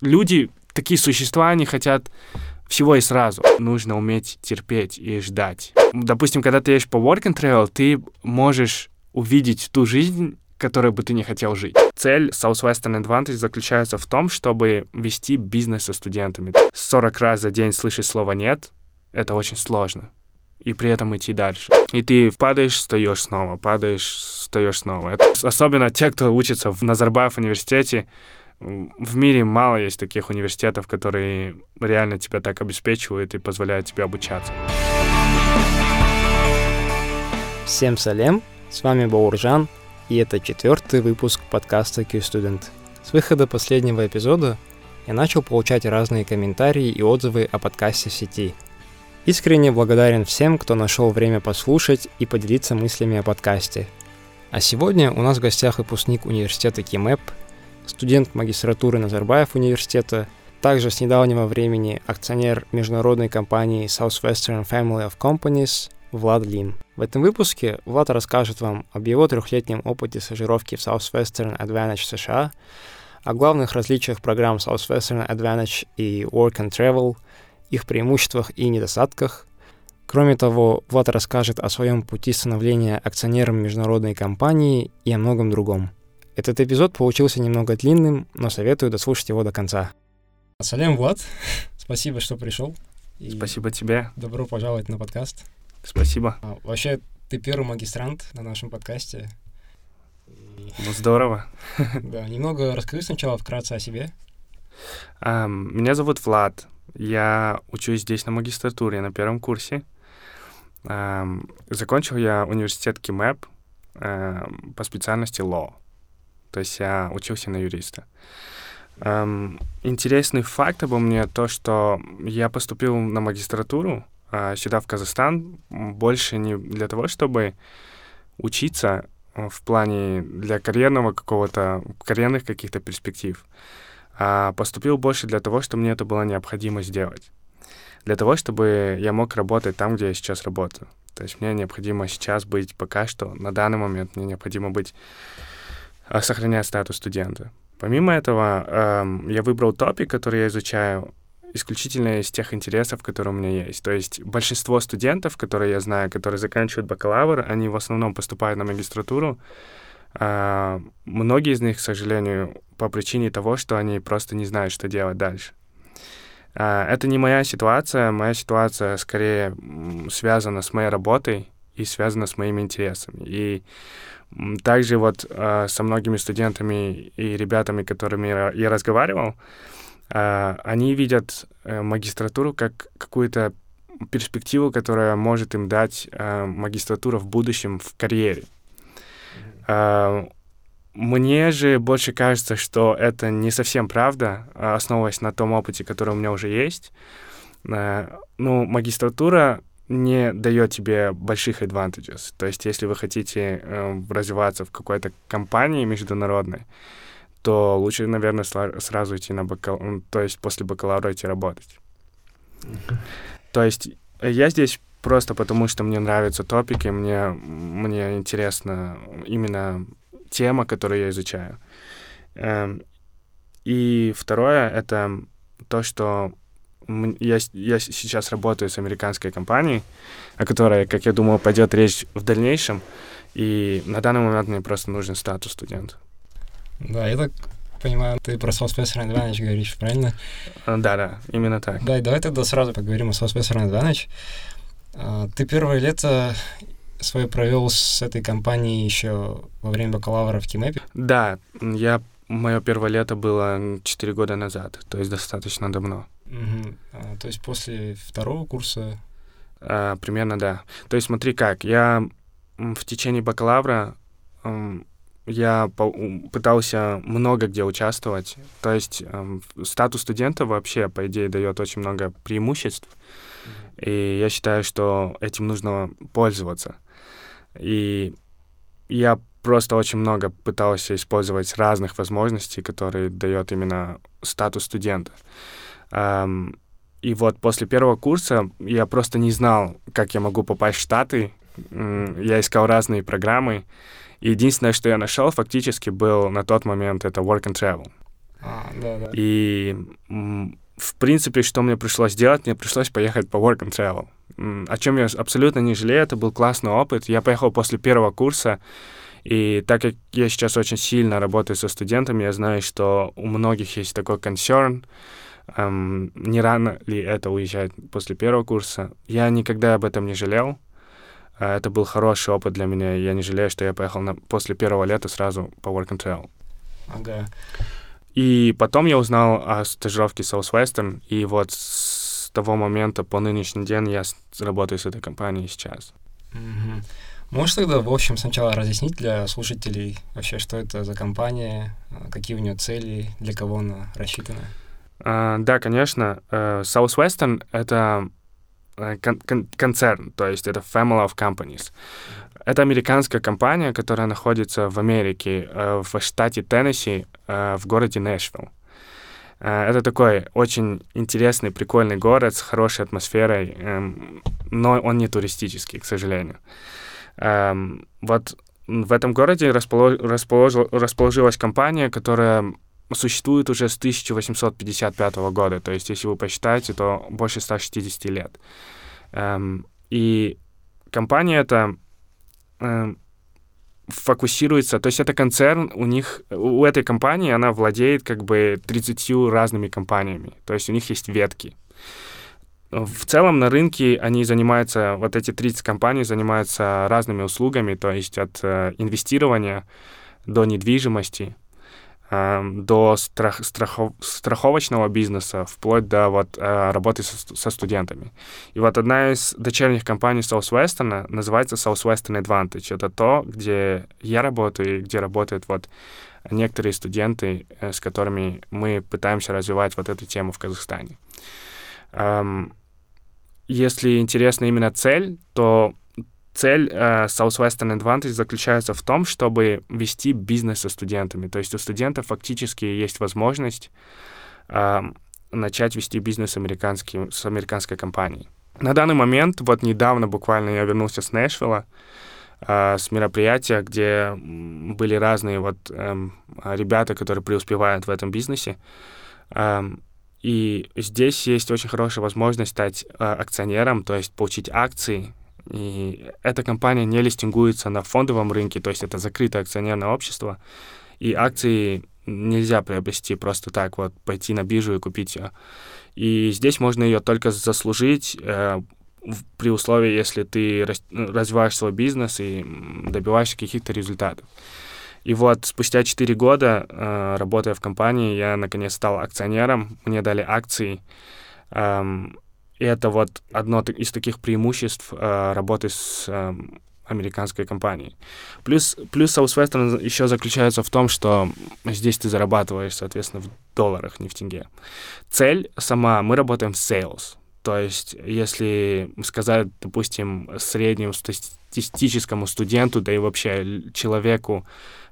Люди, такие существа, они хотят всего и сразу. Нужно уметь терпеть и ждать. Допустим, когда ты едешь по work and travel, ты можешь увидеть ту жизнь, которой бы ты не хотел жить. Цель Southwestern Advantage заключается в том, чтобы вести бизнес со студентами. 40 раз за день слышать слово «нет» — это очень сложно. И при этом идти дальше. И ты падаешь, встаешь снова, падаешь, встаешь снова. Это особенно те, кто учится в Назарбаев университете, в мире мало есть таких университетов, которые реально тебя так обеспечивают и позволяют тебе обучаться. Всем салем, с вами Бауржан, и это четвертый выпуск подкаста Q-Student. С выхода последнего эпизода я начал получать разные комментарии и отзывы о подкасте в сети. Искренне благодарен всем, кто нашел время послушать и поделиться мыслями о подкасте. А сегодня у нас в гостях выпускник университета КИМЭП – студент магистратуры Назарбаев университета, также с недавнего времени акционер международной компании Southwestern Family of Companies Влад Лим. В этом выпуске Влад расскажет вам об его трехлетнем опыте стажировки в Southwestern Advantage США, о главных различиях программ Southwestern Advantage и Work and Travel, их преимуществах и недостатках. Кроме того, Влад расскажет о своем пути становления акционером международной компании и о многом другом – этот эпизод получился немного длинным, но советую дослушать его до конца. Салям, Влад. Спасибо, что пришел. И Спасибо тебе. Добро пожаловать на подкаст. Спасибо. А, вообще, ты первый магистрант на нашем подкасте. Ну, здорово. Да, немного расскажи сначала вкратце о себе. Um, меня зовут Влад. Я учусь здесь на магистратуре, на первом курсе. Um, закончил я университет КИМЭП um, по специальности Law. То есть я учился на юриста. Эм, интересный факт обо мне то, что я поступил на магистратуру э, сюда, в Казахстан, больше не для того, чтобы учиться э, в плане для карьерного какого-то, карьерных каких-то перспектив, а поступил больше для того, что мне это было необходимо сделать. Для того, чтобы я мог работать там, где я сейчас работаю. То есть мне необходимо сейчас быть пока что, на данный момент мне необходимо быть сохранять статус студента. Помимо этого, э, я выбрал топик, который я изучаю, исключительно из тех интересов, которые у меня есть. То есть большинство студентов, которые я знаю, которые заканчивают бакалавр, они в основном поступают на магистратуру. Э, многие из них, к сожалению, по причине того, что они просто не знают, что делать дальше. Э, это не моя ситуация, моя ситуация скорее связана с моей работой и связана с моими интересами. И также вот э, со многими студентами и ребятами, которыми я разговаривал, э, они видят э, магистратуру как какую-то перспективу, которая может им дать э, магистратура в будущем в карьере. Э, мне же больше кажется, что это не совсем правда, основываясь на том опыте, который у меня уже есть. Э, ну, магистратура не дает тебе больших advantages. То есть, если вы хотите э, развиваться в какой-то компании международной, то лучше, наверное, сразу идти на бакалавр, то есть после бакалавра идти работать. То есть я здесь просто потому, что мне нравятся топики, мне, мне интересна именно тема, которую я изучаю. Эм, и второе — это то, что я, я сейчас работаю с американской компанией, о которой, как я думаю, пойдет речь в дальнейшем. И на данный момент мне просто нужен статус студента. Да, я так понимаю, ты про Southwestern Advantage говоришь, правильно? А, да, да, именно так. Да, и давай тогда сразу поговорим о Southwestern Advantage. А, ты первое лето свое провел с этой компанией еще во время бакалавра в Кимэпе? Да, я мое первое лето было 4 года назад, то есть достаточно давно. Угу. А, то есть после второго курса? А, примерно, да. То есть смотри как, я в течение бакалавра я пытался много где участвовать. То есть статус студента вообще, по идее, дает очень много преимуществ. И я считаю, что этим нужно пользоваться. И я просто очень много пытался использовать разных возможностей, которые дает именно статус студента. И вот после первого курса я просто не знал, как я могу попасть в Штаты. Я искал разные программы. И единственное, что я нашел, фактически был на тот момент, это Work and Travel. А, да, да. И, в принципе, что мне пришлось делать? Мне пришлось поехать по work and travel. О чем я абсолютно не жалею, это был классный опыт. Я поехал после первого курса, и так как я сейчас очень сильно работаю со студентами, я знаю, что у многих есть такой concern, эм, не рано ли это уезжать после первого курса. Я никогда об этом не жалел. Э, это был хороший опыт для меня. Я не жалею, что я поехал на, после первого лета сразу по Work and Travel. Ага. И потом я узнал о стажировке Southwestern, и вот с того момента по нынешний день я работаю с этой компанией сейчас. Угу. Можешь тогда, в общем, сначала разъяснить для слушателей вообще, что это за компания, э, какие у нее цели, для кого она рассчитана? Uh, да, конечно. Uh, Southwestern — это uh, кон- кон- концерн, то есть это family of companies. Это американская компания, которая находится в Америке, в штате Теннесси, в городе Нэшвилл. Это такой очень интересный, прикольный город с хорошей атмосферой, um, но он не туристический, к сожалению. Вот в этом городе располож... Расположил... расположилась компания, которая существует уже с 1855 года. То есть, если вы посчитаете, то больше 160 лет. Эм, и компания эта эм, фокусируется, то есть это концерн, у них, у этой компании, она владеет как бы 30 разными компаниями, то есть у них есть ветки. В целом на рынке они занимаются, вот эти 30 компаний занимаются разными услугами, то есть от э, инвестирования до недвижимости, Эм, до страх, страхов, страховочного бизнеса, вплоть до вот, э, работы со, со студентами. И вот одна из дочерних компаний Southwestern называется Southwestern Advantage. Это то, где я работаю и где работают вот некоторые студенты, э, с которыми мы пытаемся развивать вот эту тему в Казахстане. Um, если интересна именно цель, то цель э, Southwestern Advantage заключается в том, чтобы вести бизнес со студентами. То есть у студентов фактически есть возможность э, начать вести бизнес американский, с американской компанией. На данный момент, вот недавно буквально я вернулся с Нэшвилла, э, с мероприятия, где были разные вот э, ребята, которые преуспевают в этом бизнесе. Э, и здесь есть очень хорошая возможность стать э, акционером, то есть получить акции и эта компания не листингуется на фондовом рынке, то есть это закрытое акционерное общество, и акции нельзя приобрести просто так, вот пойти на биржу и купить ее. И здесь можно ее только заслужить э, при условии, если ты развиваешь свой бизнес и добиваешься каких-то результатов. И вот спустя 4 года, э, работая в компании, я наконец стал акционером, мне дали акции, эм, и это вот одно из таких преимуществ э, работы с э, американской компанией. Плюс, плюс Southwestern еще заключается в том, что здесь ты зарабатываешь, соответственно, в долларах, не в тенге. Цель сама, мы работаем в sales. То есть, если сказать, допустим, среднему статистическому студенту, да и вообще человеку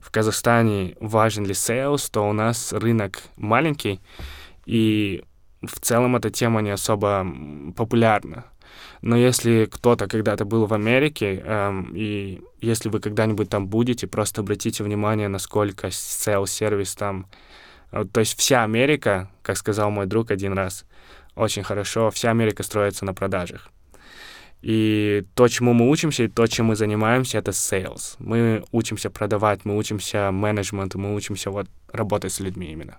в Казахстане важен ли sales, то у нас рынок маленький, и в целом эта тема не особо популярна. Но если кто-то когда-то был в Америке, эм, и если вы когда-нибудь там будете, просто обратите внимание, насколько sales-сервис там... Э, то есть вся Америка, как сказал мой друг один раз, очень хорошо, вся Америка строится на продажах. И то, чему мы учимся, и то, чем мы занимаемся, это sales. Мы учимся продавать, мы учимся менеджменту, мы учимся вот работать с людьми именно.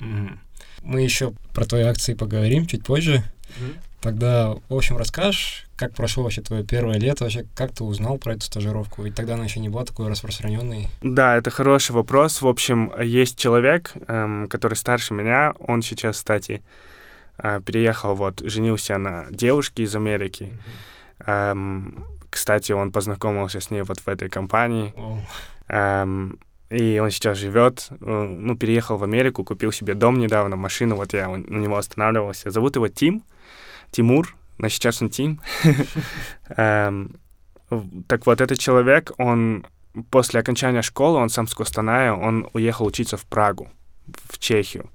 Mm-hmm. Мы еще про твои акции поговорим чуть позже. Mm-hmm. Тогда, в общем, расскажешь, как прошло вообще твое первое лето, вообще, как ты узнал про эту стажировку? Ведь тогда она еще не была такой распространенной. Да, это хороший вопрос. В общем, есть человек, эм, который старше меня, он сейчас, кстати, переехал, вот, женился на девушке из Америки. Mm-hmm. Эм, кстати, он познакомился с ней вот в этой компании. Oh. Эм, и он сейчас живет, э, ну, переехал в Америку, купил себе дом недавно, машину, вот я у него останавливался. Зовут его Тим, Тимур, но сейчас он Тим. Так вот, этот человек, он после окончания школы, он сам с Костаная, он уехал учиться в Прагу, в Чехию.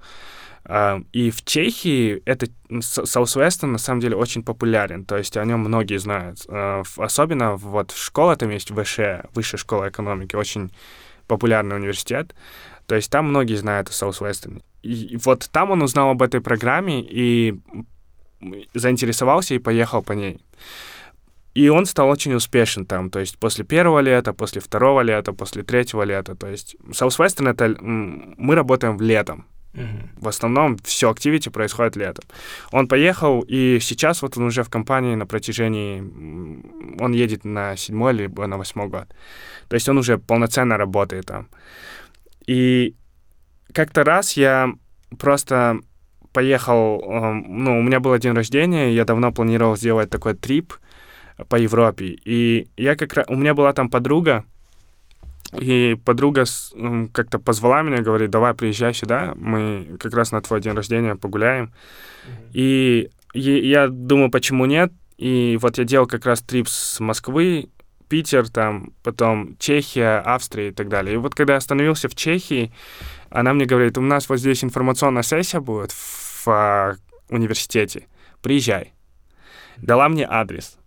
Uh, и в Чехии это Southwestern на самом деле очень популярен, то есть о нем многие знают. Uh, особенно вот в школе там есть ВШ, Высшая школа экономики, очень популярный университет. То есть там многие знают о Southwestern. И вот там он узнал об этой программе и заинтересовался и поехал по ней. И он стал очень успешен там, то есть после первого лета, после второго лета, после третьего лета. То есть Southwestern это мы работаем в летом. В основном все активити происходит летом. Он поехал, и сейчас вот он уже в компании на протяжении... Он едет на седьмой либо на восьмой год. То есть он уже полноценно работает там. И как-то раз я просто поехал... Ну, у меня был день рождения, я давно планировал сделать такой трип по Европе. И я как раз... У меня была там подруга, и подруга как-то позвала меня, говорит, давай приезжай сюда, мы как раз на твой день рождения погуляем. Mm-hmm. И, и я думаю, почему нет? И вот я делал как раз трип с Москвы, Питер, там, потом Чехия, Австрия и так далее. И вот когда я остановился в Чехии, она мне говорит, у нас вот здесь информационная сессия будет в, в а, университете, приезжай. Дала мне адрес.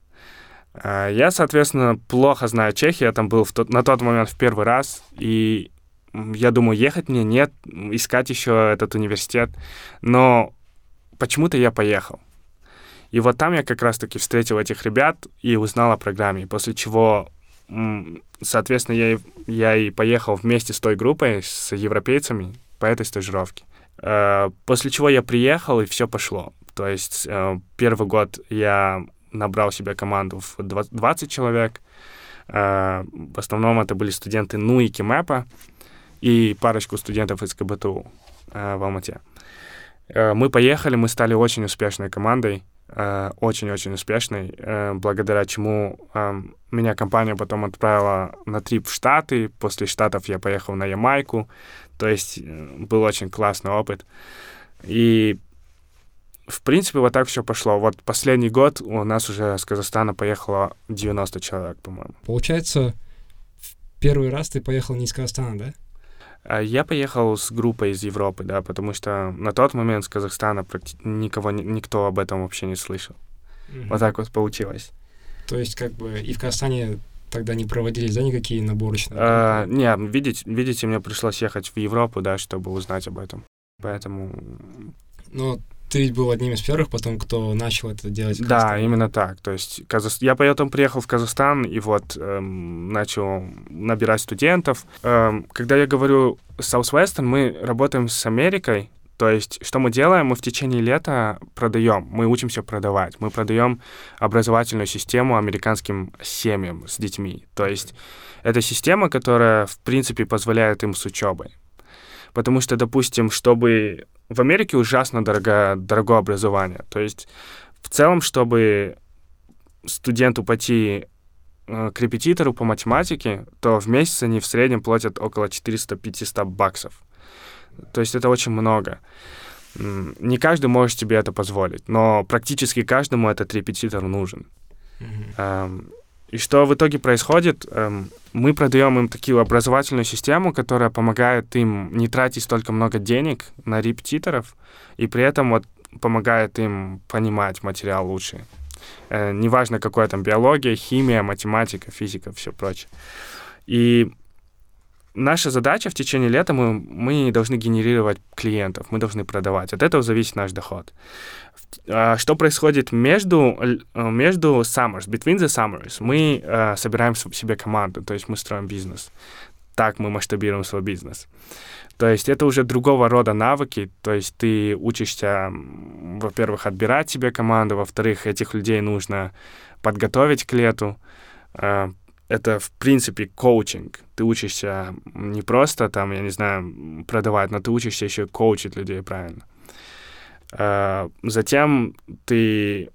А, я, соответственно, плохо знаю Чехию, я там был в тот, на тот момент в первый раз, и я думаю, ехать мне нет, искать еще этот университет, но почему-то я поехал. И вот там я как раз-таки встретил этих ребят и узнал о программе, после чего, соответственно, я, я и поехал вместе с той группой, с европейцами по этой стажировке. А, после чего я приехал, и все пошло. То есть э, первый год я набрал себе команду в 20 человек. Э, в основном это были студенты НУ и КИМЭПа и парочку студентов из КБТУ э, в Алмате. Э, мы поехали, мы стали очень успешной командой, очень-очень успешной, благодаря чему меня компания потом отправила на трип в Штаты. После Штатов я поехал на Ямайку. То есть был очень классный опыт. И в принципе, вот так все пошло. Вот последний год у нас уже с Казахстана поехало 90 человек, по-моему. Получается, в первый раз ты поехал не из Казахстана, да? А я поехал с группой из Европы, да, потому что на тот момент с Казахстана никого, никто об этом вообще не слышал. Mm-hmm. Вот так вот получилось. То есть, как бы, и в Казахстане тогда не проводились, да, никакие наборочные? А, не, видите, видите, мне пришлось ехать в Европу, да, чтобы узнать об этом. Поэтому... Но ты ведь был одним из первых потом, кто начал это делать. Да, именно так. То есть Казах... я потом приехал в Казахстан и вот эм, начал набирать студентов. Эм, когда я говорю Southwestern, мы работаем с Америкой. То есть, что мы делаем? Мы в течение лета продаем, мы учимся продавать. Мы продаем образовательную систему американским семьям с детьми. То есть, это система, которая, в принципе, позволяет им с учебой. Потому что, допустим, чтобы в Америке ужасно дорого, дорогое образование. То есть в целом, чтобы студенту пойти э, к репетитору по математике, то в месяц они в среднем платят около 400-500 баксов. То есть это очень много. Не каждый может себе это позволить, но практически каждому этот репетитор нужен. Mm-hmm. И что в итоге происходит? Эм, мы продаем им такую образовательную систему, которая помогает им не тратить столько много денег на репетиторов, и при этом вот помогает им понимать материал лучше. Э, неважно, какая там биология, химия, математика, физика, все прочее. И наша задача в течение лета, мы, мы должны генерировать клиентов, мы должны продавать. От этого зависит наш доход. А, что происходит между, э, между summers, between the summers? Мы uh, собираем себе команду, то есть мы строим бизнес. Так мы масштабируем свой бизнес. То есть это уже другого рода навыки, то есть ты учишься, во-первых, отбирать себе команду, во-вторых, этих людей нужно подготовить к лету, uh, это, в принципе, коучинг. Ты учишься не просто там, я не знаю, продавать, но ты учишься еще коучить людей правильно. А, затем ты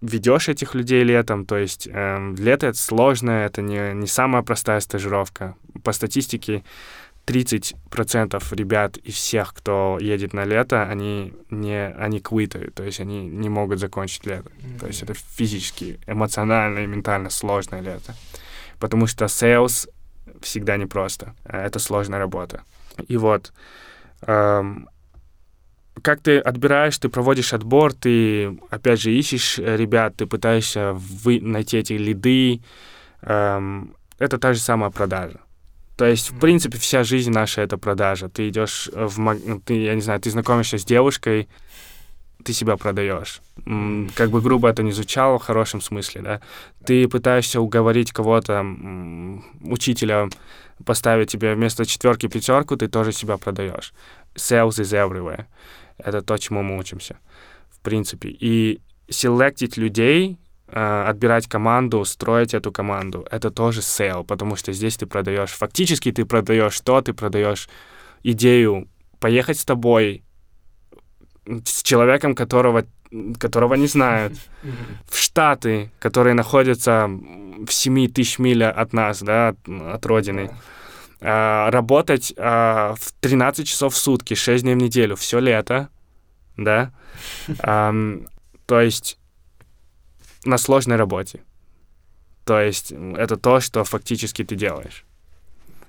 ведешь этих людей летом, то есть э, лето это сложное, это не, не самая простая стажировка. По статистике 30% ребят из всех, кто едет на лето, они не они квитают, то есть они не могут закончить лето. Mm-hmm. То есть это физически, эмоционально и ментально сложное лето потому что sales всегда непросто. Это сложная работа. И вот, эм, как ты отбираешь, ты проводишь отбор, ты, опять же, ищешь ребят, ты пытаешься вы, найти эти лиды. Эм, это та же самая продажа. То есть, в принципе, вся жизнь наша — это продажа. Ты идешь в... маг- Ты, я не знаю, ты знакомишься с девушкой, ты себя продаешь. Как бы грубо это не звучало, в хорошем смысле, да. Ты пытаешься уговорить кого-то, учителя, поставить тебе вместо четверки пятерку, ты тоже себя продаешь. Sales is everywhere. Это то, чему мы учимся, в принципе. И селектить людей, э, отбирать команду, строить эту команду, это тоже sale, потому что здесь ты продаешь, фактически ты продаешь что? Ты продаешь идею поехать с тобой, с человеком, которого, которого не знают, в Штаты, которые находятся в 7 тысяч миль от нас, да, от, от родины. А, работать а, в 13 часов в сутки, 6 дней в неделю, все лето, да. Ам, то есть на сложной работе. То есть это то, что фактически ты делаешь.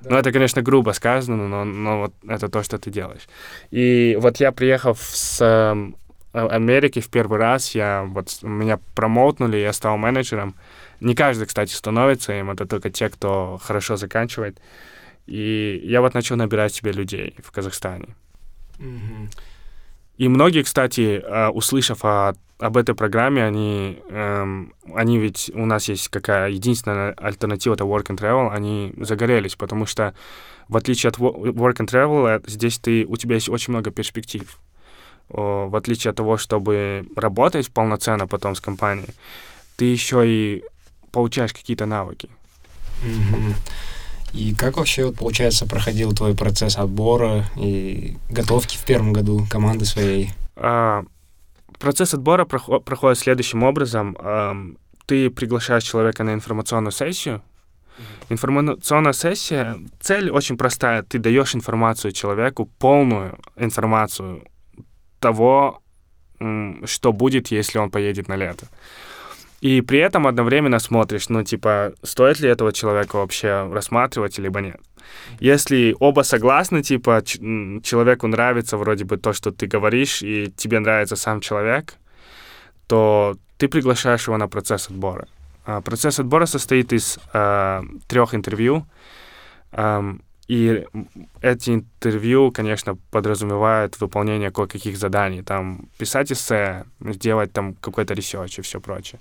Ну, это, конечно, грубо сказано, но, но вот это то, что ты делаешь. И вот я приехал с эм, А- Америки в первый раз, я вот меня промоутнули, я стал менеджером. Не каждый, кстати, становится им, это только те, кто хорошо заканчивает. И я вот начал набирать себе людей в Казахстане. Мгм. И многие, кстати, э, услышав о- об этой программе, они, эм, они ведь, у нас есть какая единственная альтернатива, это work and travel, они загорелись, потому что в отличие от wo- work and travel, э, здесь ты, у тебя есть очень много перспектив. В отличие от того, чтобы работать полноценно потом с компанией, ты еще и получаешь какие-то навыки. Мгм. И как вообще, вот, получается, проходил твой процесс отбора и готовки в первом году команды своей? А, Процесс отбора прохо- проходит следующим образом. Ам, Ты приглашаешь человека на информационную сессию. Информационная сессия, цель очень простая. Ты даешь информацию человеку, полную информацию того, что будет, если он поедет на лето. И при этом одновременно смотришь, ну, типа, стоит ли этого человека вообще рассматривать, либо нет. Если оба согласны, типа, человеку нравится вроде бы то, что ты говоришь, и тебе нравится сам человек, то ты приглашаешь его на процесс отбора. А, Процесс отбора состоит из трех интервью, ам, и эти интервью, конечно, подразумевают выполнение кое-каких заданий. Там писать эссе, сделать там какой-то research и все прочее.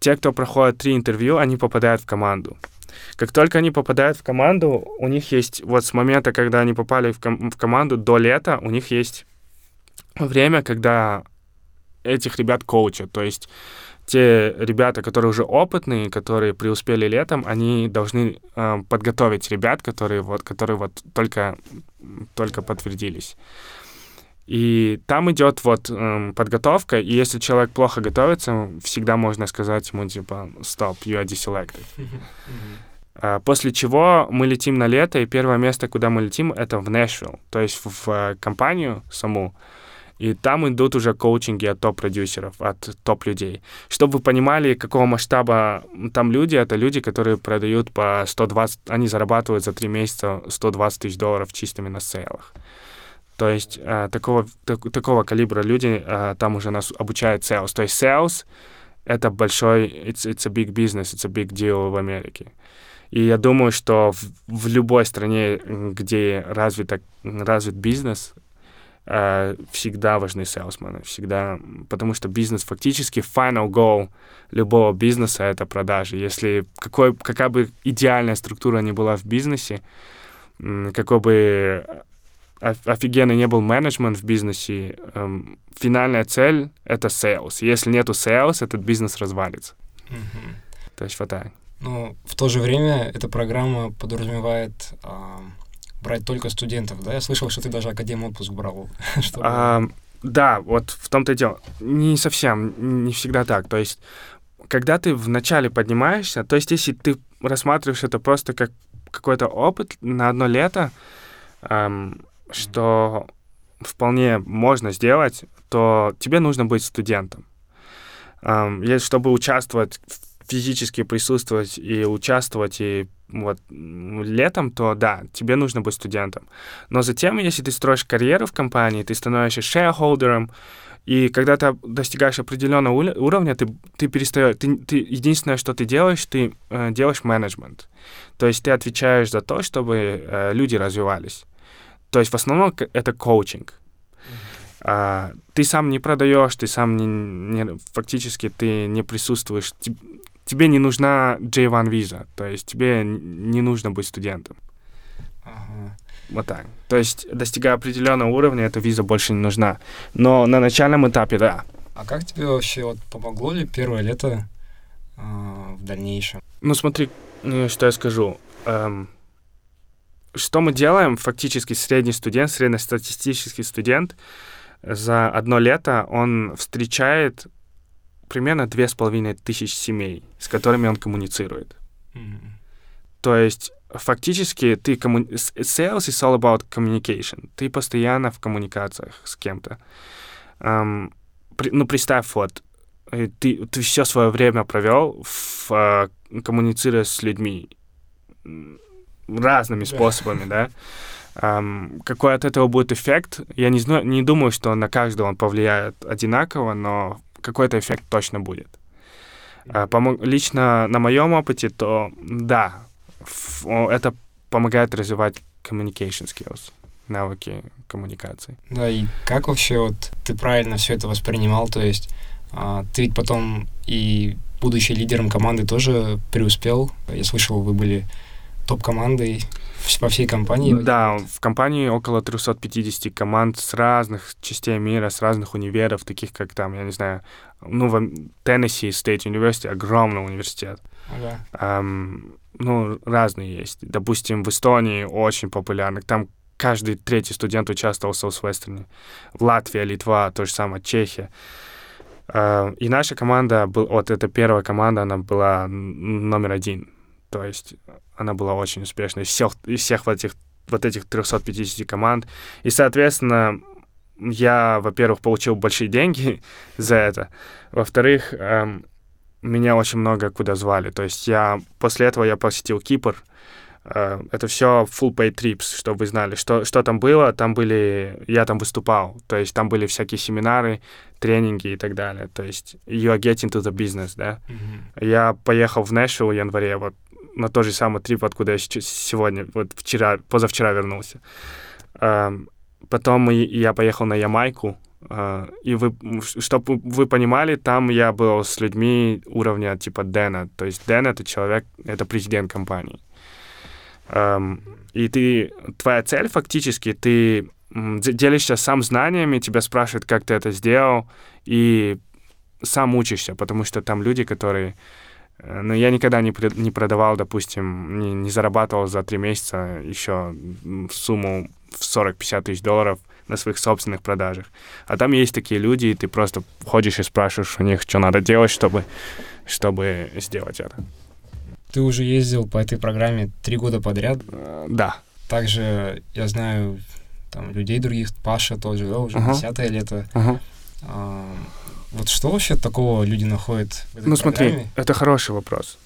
Те, кто проходит три интервью, они попадают в команду. Как только они попадают в команду, у них есть вот с момента, когда они попали в, ком- в команду до лета, у них есть время, когда этих ребят коучат. То есть те ребята, которые уже опытные, которые преуспели летом, они должны э, подготовить ребят, которые вот, которые вот только, только подтвердились. И там идет вот эм, подготовка, и если человек плохо готовится, всегда можно сказать ему типа «Stop, you are deselected». А, После чего мы летим на лето, и первое место, куда мы летим, это в Нэшвилл, то есть в, э, компанию саму. И там идут уже коучинги от топ-продюсеров, от топ-людей. Чтобы вы понимали, какого масштаба там люди, это люди, которые продают по 120, они зарабатывают за три месяца 120 тысяч долларов чистыми на сейлах. То есть э, такого, так- такого калибра люди э, там уже нас обучают sales. То есть sales — это большой, it's, it's a big business, it's a big deal в Америке. И я думаю, что в, в любой стране, где развит, развит бизнес, всегда важны сейлсмены, всегда, потому что бизнес фактически final goal любого бизнеса — это продажи. Если какой, какая бы идеальная структура ни была в бизнесе, какой бы оф- офигенный не был менеджмент в бизнесе, эм, финальная цель — это sales. Если нету sales, этот бизнес развалится. Мгм. То есть вот так. Но в то же время эта программа подразумевает а, брать только студентов, да? Я слышал, что ты даже академ отпуск брал. Ам, да, вот в том-то и дело. Не совсем, не всегда так. То есть, когда ты вначале поднимаешься, то есть, если ты рассматриваешь это просто как какой-то опыт на одно лето, ам, что вполне можно сделать, то тебе нужно быть студентом. Если, чтобы участвовать, физически присутствовать и участвовать и вот летом, то да, тебе нужно быть студентом. Но затем, если ты строишь карьеру в компании, ты становишься shareholderом, И когда ты достигаешь определенного уровня, ты, ты перестаешь, ты, ты, единственное, что ты делаешь, ты э, делаешь менеджмент. То есть ты отвечаешь за то, чтобы э, люди развивались. То есть в основном это коучинг. А, ты сам не продаешь, ты сам не, не фактически ты не присутствуешь. Тебе не нужна J1 виза, то есть тебе не нужно быть студентом. Ага. Вот так. То есть, достигая определенного уровня, эта виза больше не нужна. Но на начальном этапе, да. А как тебе вообще вот помогло ли первое лето э, в дальнейшем? Ну, смотри, ну, что я скажу. Эм, что мы делаем? Фактически средний студент, среднестатистический студент за одно лето он встречает примерно две с половиной тысяч семей, с которыми он коммуницирует. Mm-hmm. То есть фактически ты комму... sales is all about communication. Ты постоянно в коммуникациях с кем-то. Um, при... Ну, представь, вот, э, ты, ты все свое время провел в, uh, коммуницируя с людьми разными способами, да. Um, какой от этого будет эффект? Я не, знаю, не думаю, что на каждого он повлияет одинаково, но какой-то эффект точно будет. Помо- лично на моем опыте, то да, это помогает развивать communication skills, навыки коммуникации. Да, и как вообще вот ты правильно все это воспринимал, то есть а, ты ведь потом и будучи лидером команды тоже преуспел. Я слышал, вы были топ-командой по всей компании? Да, в компании около 350 команд с разных частей мира, с разных универов, таких как там, я не знаю, ну, в Теннесси State University, огромный университет. Ага. Um, ну, разные есть. Допустим, в Эстонии очень популярны. Там каждый третий студент участвовал в Southwestern. В Латвии, Литва, то же самое, Чехия. Uh, и наша команда, был, вот эта первая команда, она была номер один. То есть она была очень успешной из всех, из всех вот этих, вот этих 350 команд. И, соответственно, я, во-первых, получил большие деньги за это. Во-вторых, эм, меня очень много куда звали. То есть я после этого я посетил Кипр. Э, это все full pay trips, чтобы вы знали, что, что там было. Там были... Я там выступал. То есть там были всякие семинары, тренинги и так далее. То есть you are getting to the business, да. Mm-hmm. Я поехал в Нэшвилл в январе, вот на тот же самый трип, откуда я сегодня, вот вчера, позавчера вернулся. Эм, потом я поехал на Ямайку, Uh, и вы, чтобы вы понимали, там я был с людьми уровня типа Дэна. То есть Дэн — это человек, это президент компании. Um, и ты, твоя цель фактически, ты делишься сам знаниями, тебя спрашивают, как ты это сделал, и сам учишься, потому что там люди, которые... Э, ну, я никогда не, не продавал, допустим, не, не зарабатывал за три месяца еще сумму в 40-50 тысяч долларов на своих собственных продажах. А там есть такие люди, и ты просто ходишь и спрашиваешь у них, что надо делать, чтобы, чтобы сделать это. Ты уже ездил по этой программе три года подряд? Uh, да. Также я знаю там людей других, Паша тоже, да, уже uh-huh. десятое лето. Uh-huh. А, вот что вообще такого люди находят в этой Ну программе? смотри, это хороший вопрос.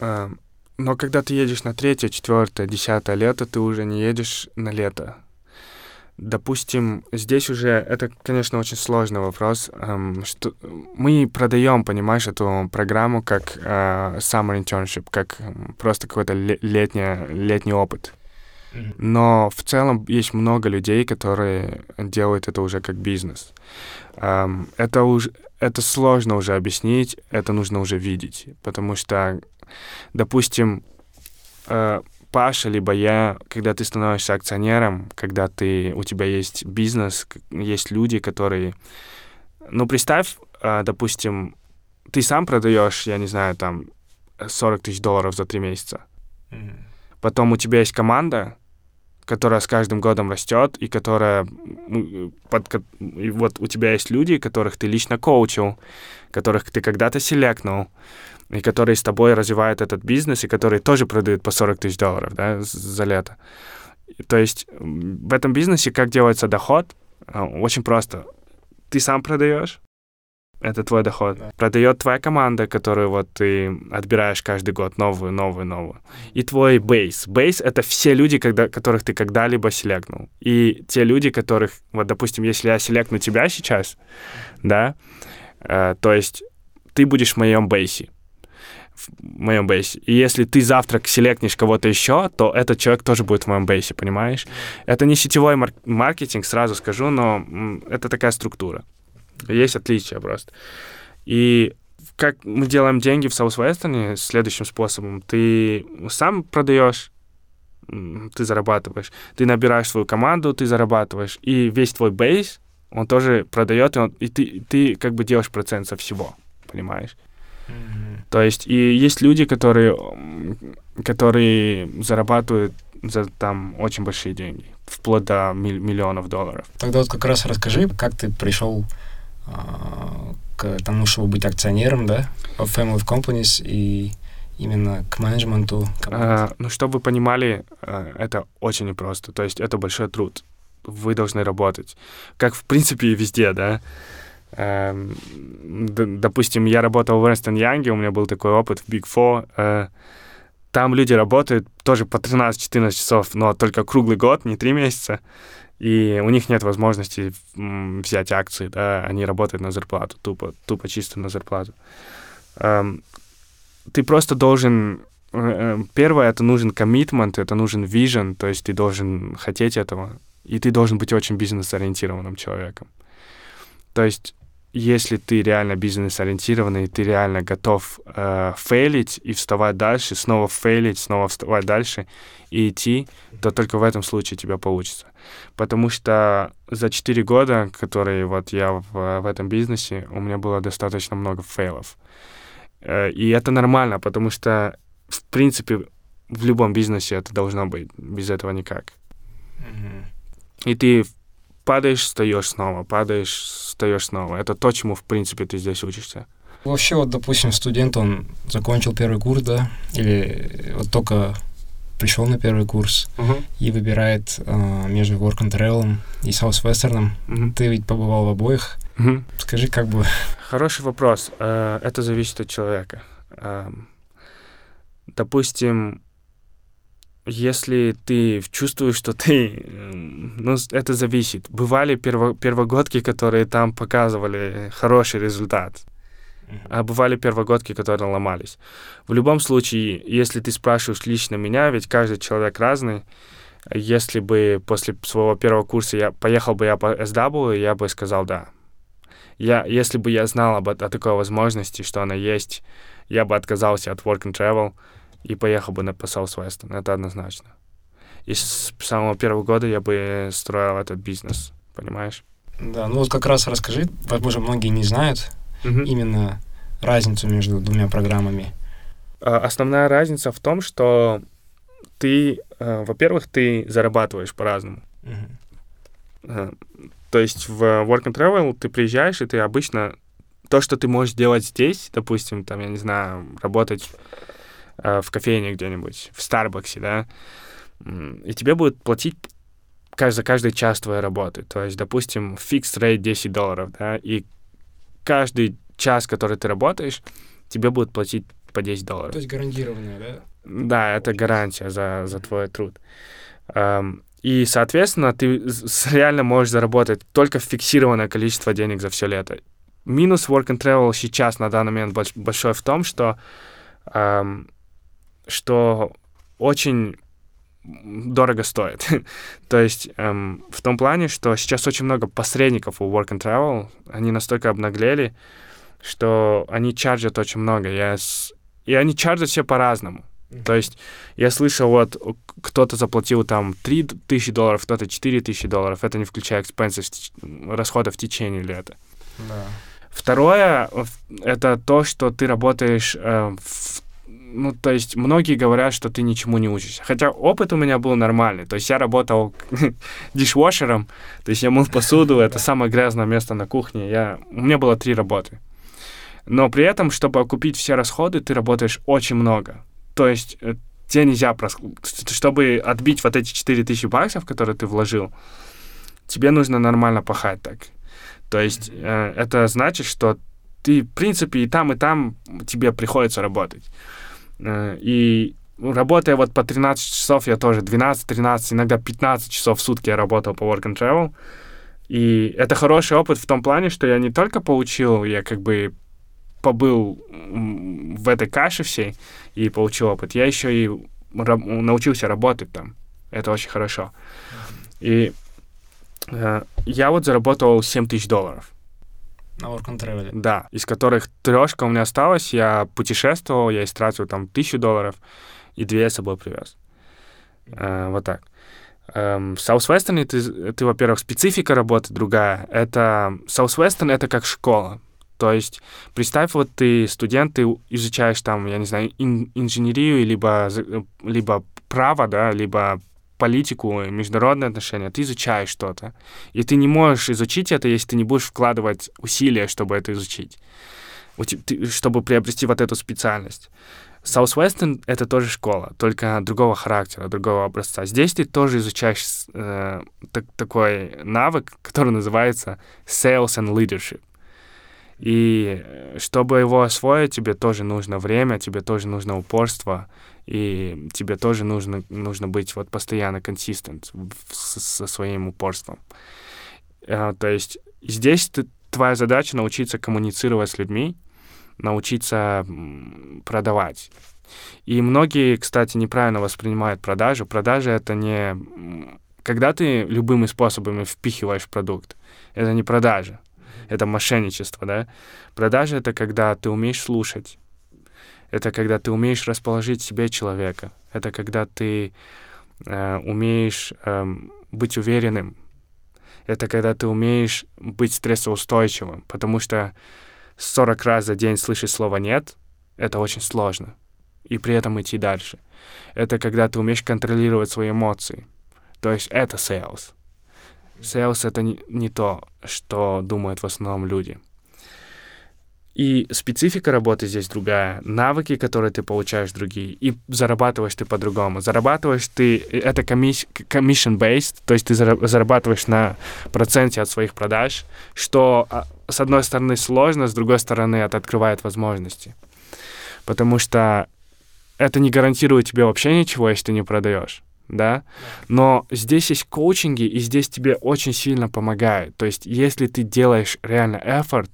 А, но когда ты едешь на третье, четвертое, десятое лето, ты уже не едешь на лето Допустим, здесь уже это, конечно, очень сложный вопрос. Эм, что мы продаем, понимаешь, эту программу как э, summer internship, как просто какой-то летний, летний опыт. Но в целом есть много людей, которые делают это уже как бизнес. Это уже это сложно уже объяснить, это нужно уже видеть, потому что, допустим, э, Паша, либо я, когда ты становишься акционером, когда ты, у тебя есть бизнес, есть люди, которые... Ну, представь, а, допустим, ты сам продаешь, я не знаю, там, 40 тысяч долларов за три месяца. Mm-hmm. Потом у тебя есть команда, которая с каждым годом растет, и которая... Под, и вот у тебя есть люди, которых ты лично коучил, которых ты когда-то селекнул, и которые с тобой развивают этот бизнес, и которые тоже продают по 40 тысяч долларов да, за лето. То есть в этом бизнесе как делается доход? А, очень просто. Ты сам продаешь, Это твой доход. Да. Продает твоя команда, которую вот ты отбираешь каждый год новую, новую, новую. И твой бейс. Бейс — это все люди, когда, которых ты когда-либо селектнул. И те люди, которых... Вот, допустим, если я селектну тебя сейчас, да, э, то есть ты будешь в моем бейсе в моем бейсе. И если ты завтра селектнешь кого-то еще, то этот человек тоже будет в моем бейсе, понимаешь? Это не сетевой мар- маркетинг, сразу скажу, но это такая структура. Есть отличия просто. И как мы делаем деньги в Southwestern следующим способом. Ты сам продаешь, ты зарабатываешь. Ты набираешь свою команду, ты зарабатываешь. И весь твой бейс, он тоже продает, и, он, и ты, ты как бы делаешь процент со всего, понимаешь? То есть и есть люди, которые, которые зарабатывают за там очень большие деньги, вплоть до миллионов долларов. Тогда вот как раз расскажи, как ты пришел к тому, чтобы быть акционером, да, в Family Companies и именно к менеджменту. А, ну, чтобы вы понимали, а, это очень непросто. То есть это большой труд. Вы должны работать. Как, в принципе, и везде, да. Эм, допустим, я работал в Эрнстон Янге, у меня был такой опыт в Big Four. э, там люди работают тоже по 13-14 часов, но только круглый год, не три месяца. И у них нет возможности взять акции, да, они работают на зарплату, тупо, тупо чисто на зарплату. Эм, ты просто должен... э, э, Первое, это нужен коммитмент, это нужен vision, то есть ты должен хотеть этого, и ты должен быть очень бизнес-ориентированным человеком. То есть если ты реально бизнес-ориентированный, ты реально готов э, фейлить и вставать дальше, снова фейлить, снова вставать дальше и идти, то только в этом случае тебя получится. Потому что за 4 года, которые вот я в, в этом бизнесе, у меня было достаточно много фейлов. Э, и это нормально, потому что, в принципе, в любом бизнесе это должно быть. Без этого никак. И ты падаешь, встаешь снова, падаешь, встаешь снова. Это то, чему, в принципе, ты здесь учишься. Вообще, вот, допустим, студент, он закончил первый курс, да, или вот только пришел на первый курс и выбирает а, между Work and Travel и Southwestern. Мгм. Ты ведь побывал в обоих. Мгм. Скажи, как бы... Хороший вопрос. Э, Это зависит от человека. Эм, Допустим, если ты чувствуешь, что ты... эм, Ну, это зависит. Бывали перво- первогодки, которые там показывали хороший результат, а бывали первогодки, которые ломались. В любом случае, если ты спрашиваешь лично меня, ведь каждый человек разный, если бы после своего первого курса я поехал бы я по SW, я бы сказал да. Я, если бы я знал об, о такой возможности, что она есть, я бы отказался от work and travel и поехал бы на по Southwestern. Это однозначно. И с самого первого года я бы строил этот бизнес, понимаешь? Да, ну вот как раз расскажи, возможно, многие не знают Мгм. именно разницу между двумя программами. А, Основная разница в том, что ты, э, во-первых, ты зарабатываешь по-разному. Э, То есть в Work and Travel ты приезжаешь, и ты обычно то, что ты можешь делать здесь, допустим, там, я не знаю, работать в кофейне где-нибудь, в Старбаксе, да, и тебе будут платить за каждый час твоей работы. То есть, допустим, fixed rate 10 долларов, да, и каждый час, который ты работаешь, тебе будут платить по 10 долларов. То есть гарантированная, да? Да, это гарантия за, за твой труд. Эм, И, соответственно, ты реально можешь заработать только фиксированное количество денег за все лето. Минус work and travel сейчас на данный момент больш- большой в том, что, эм, что очень дорого стоит. То есть эм, в том плане, что сейчас очень много посредников у work and travel, они настолько обнаглели, что они чаржат очень много. Я с- И они чаржат все по-разному. То есть я слышал, вот кто-то заплатил там 3 тысячи долларов, кто-то 4 тысячи долларов. Это не включая экспенсы, расходы в течение лета. Да. Второе, в- это то, что ты работаешь э, в- ну, то есть многие говорят, что ты ничему не учишься. Хотя опыт у меня был нормальный. То есть я работал дишвошером, то есть я мыл посуду, это самое грязное место на кухне. Я... У меня было три работы. Но при этом, чтобы окупить все расходы, ты работаешь очень много. То есть э, тебе нельзя, прос- чтобы отбить вот эти 4000 баксов, которые ты вложил, тебе нужно нормально пахать так. То есть э, это значит, что ты, в принципе, и там, и там тебе приходится работать. Э, и работая вот по 13 часов, я тоже 12, 13, иногда 15 часов в сутки я работал по work and travel. И это хороший опыт в том плане, что я не только получил, я как бы побыл в этой каше всей и получил опыт, я еще и научился работать там. Это очень хорошо. И э, я вот заработал 7 тысяч долларов. На Work and Travel? Да, из которых трешка у меня осталась. Я путешествовал, я истратил там тысячу долларов, и две я с собой привез. Э, вот так. Эм, в Southwestern ты, ты, во-первых, специфика работы другая. Это Southwestern — это как школа. То есть представь, вот ты студент, ты изучаешь там, я не знаю, ин- инженерию, либо, либо право, да, либо политику, международные отношения, ты изучаешь что-то. И ты не можешь изучить это, если ты не будешь вкладывать усилия, чтобы это изучить, чтобы приобрести вот эту специальность. Southwestern — это тоже школа, только другого характера, другого образца. Здесь ты тоже изучаешь э, так, такой навык, который называется Sales and Leadership. И э, чтобы его освоить, тебе тоже нужно время, тебе тоже нужно упорство, и тебе тоже нужно, нужно быть вот постоянно консистент со своим упорством. Uh, то есть здесь ты, твоя задача научиться коммуницировать с людьми, научиться продавать. И многие, кстати, неправильно воспринимают продажу. Продажа — это не... Когда ты любыми способами впихиваешь продукт, это не продажа, это мошенничество, да? Продажа — это когда ты умеешь слушать, это когда ты умеешь расположить себе человека, это когда ты э, умеешь э, быть уверенным, это когда ты умеешь быть стрессоустойчивым, потому что 40 раз за день слышать слово «нет» — это очень сложно. И при этом идти дальше. Это когда ты умеешь контролировать свои эмоции. То есть это sales. Sales — это не, не то, что думают в основном люди — и специфика работы здесь другая, навыки, которые ты получаешь, другие, и зарабатываешь ты по-другому. Зарабатываешь ты, это commission-based, то есть ты зарабатываешь на проценте от своих продаж, что а, с одной стороны сложно, с другой стороны это открывает возможности. Потому что это не гарантирует тебе вообще ничего, если ты не продаешь да, но здесь есть коучинги, и здесь тебе очень сильно помогают. То есть, если ты делаешь реально effort,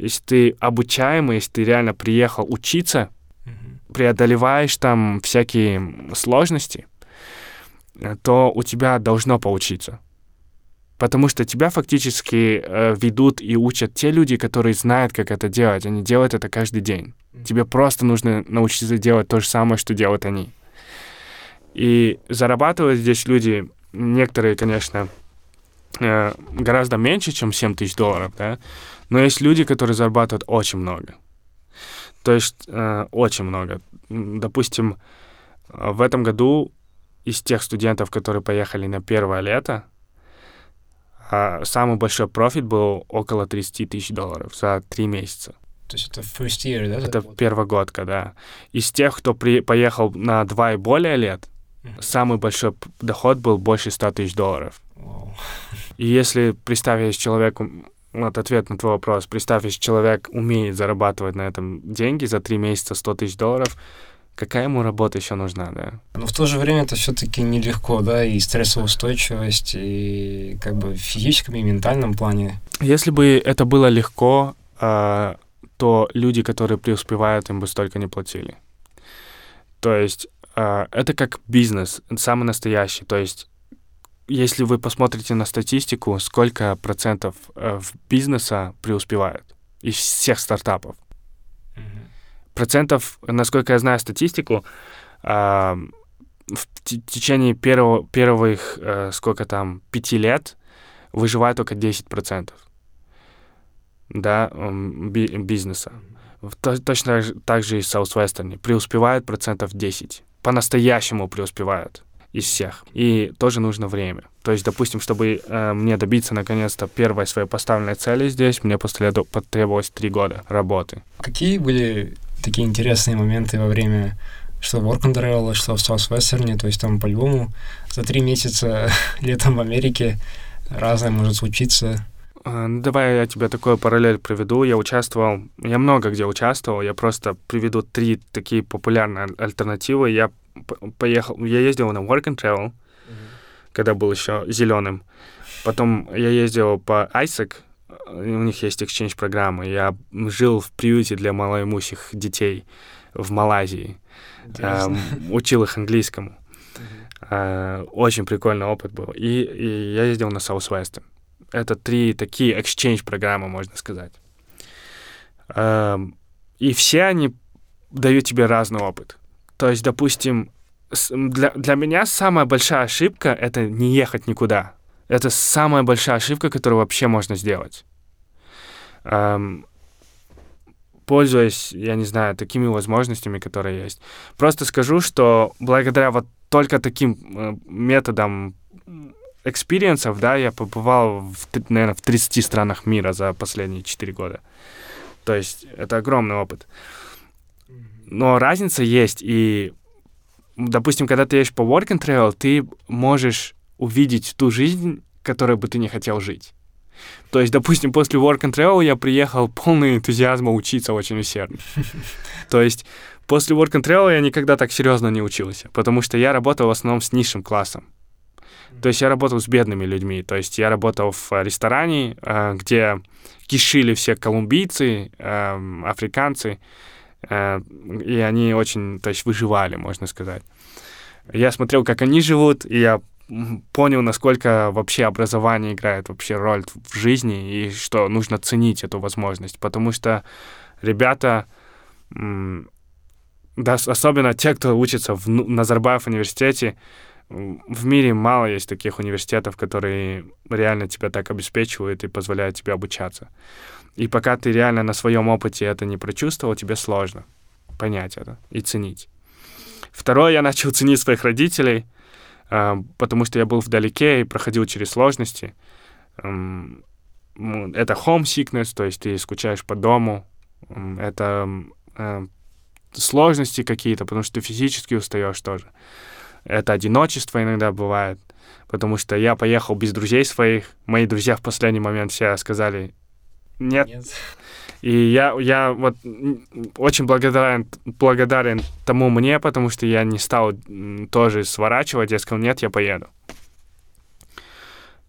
если ты обучаемый, если ты реально приехал учиться, преодолеваешь там всякие сложности, э, то у тебя должно получиться. Потому что тебя фактически э, ведут и учат те люди, которые знают, как это делать. Они делают это каждый день. Тебе просто нужно научиться делать то же самое, что делают они. И зарабатывают здесь люди, некоторые, конечно, э, гораздо меньше, чем 7 тысяч долларов, да, но есть люди, которые зарабатывают очень много. То есть э, очень много. Допустим, э, в этом году из тех студентов, которые поехали на первое лето, э, самый большой профит был около 30 тысяч долларов за три месяца. То есть это first year, да? Это первогодка, да. Из тех, кто при, поехал на два и более лет, mm-hmm. самый большой доход был больше 100 тысяч долларов. Wow. И если представить человеку вот ответ на твой вопрос. Представь, если человек умеет зарабатывать на этом деньги за три месяца 100 тысяч долларов, какая ему работа еще нужна, да? Но в то же время это все-таки нелегко, да, и стрессоустойчивость, и как бы в физическом и ментальном плане. Если бы это было легко, э, то люди, которые преуспевают, им бы столько не платили. То есть э, это как бизнес, самый настоящий. То есть если вы посмотрите на статистику, сколько процентов э, бизнеса преуспевают из всех стартапов. Mm-hmm. Процентов, насколько я знаю статистику, э, в течение первого, первых, э, сколько там, пяти лет выживает только 10% да, би- бизнеса. Точно так же и в Southwestern. Преуспевает процентов 10. По-настоящему преуспевают из всех. И тоже нужно время. То есть, допустим, чтобы э, мне добиться наконец-то первой своей поставленной цели здесь, мне потребовалось три года работы. Какие были такие интересные моменты во время что в Work and Travel, что в Southwestern, то есть там по-любому за три месяца летом в Америке разное может случиться. э, ну, давай я тебе такой параллель приведу. Я участвовал, я много где участвовал, я просто приведу три такие популярные альтернативы. Я поехал, я ездил на Work and Travel, mm-hmm. когда был еще зеленым. Потом я ездил по ISAC, у них есть exchange программы. Я жил в приюте для малоимущих детей в Малайзии. Эм, учил их английскому. Э, очень прикольный опыт был. И, и я ездил на Southwestern. Это три такие exchange программы, можно сказать. Эм, и все они дают тебе разный опыт. То есть, допустим, для, для меня самая большая ошибка — это не ехать никуда. Это самая большая ошибка, которую вообще можно сделать. Эм, пользуясь, я не знаю, такими возможностями, которые есть. Просто скажу, что благодаря вот только таким э, методам experience ов, да, я побывал, в, наверное, в 30 странах мира за последние 4 года. То есть это огромный опыт. Но разница есть, и, допустим, когда ты едешь по work and travel, ты можешь увидеть ту жизнь, которой бы ты не хотел жить. То есть, допустим, после Work and Travel я приехал полный энтузиазма учиться очень усердно. То есть, после Work and Travel я никогда так серьезно не учился, потому что я работал в основном с низшим классом. То есть я работал с бедными людьми. То есть я работал в ресторане, э, где кишили все колумбийцы, эм, африканцы, э, и они очень, то есть, выживали, можно сказать. Я смотрел, как они живут, и я понял, насколько вообще образование играет вообще роль в жизни и что нужно ценить эту возможность, потому что ребята, да, особенно те, кто учится в Назарбаев университете, в мире мало есть таких университетов, которые реально тебя так обеспечивают и позволяют тебе обучаться. И пока ты реально на своем опыте это не прочувствовал, тебе сложно понять это и ценить. Второе, я начал ценить своих родителей — а, потому что я был вдалеке и проходил через сложности. Это homesickness, то есть ты скучаешь по дому. Это а, сложности какие-то, потому что ты физически устаешь тоже. Это одиночество иногда бывает, потому что я поехал без друзей своих. Мои друзья в последний момент все сказали, нет. нет. И я, я вот очень благодарен, благодарен тому мне, потому что я не стал тоже сворачивать, я сказал, нет, я поеду.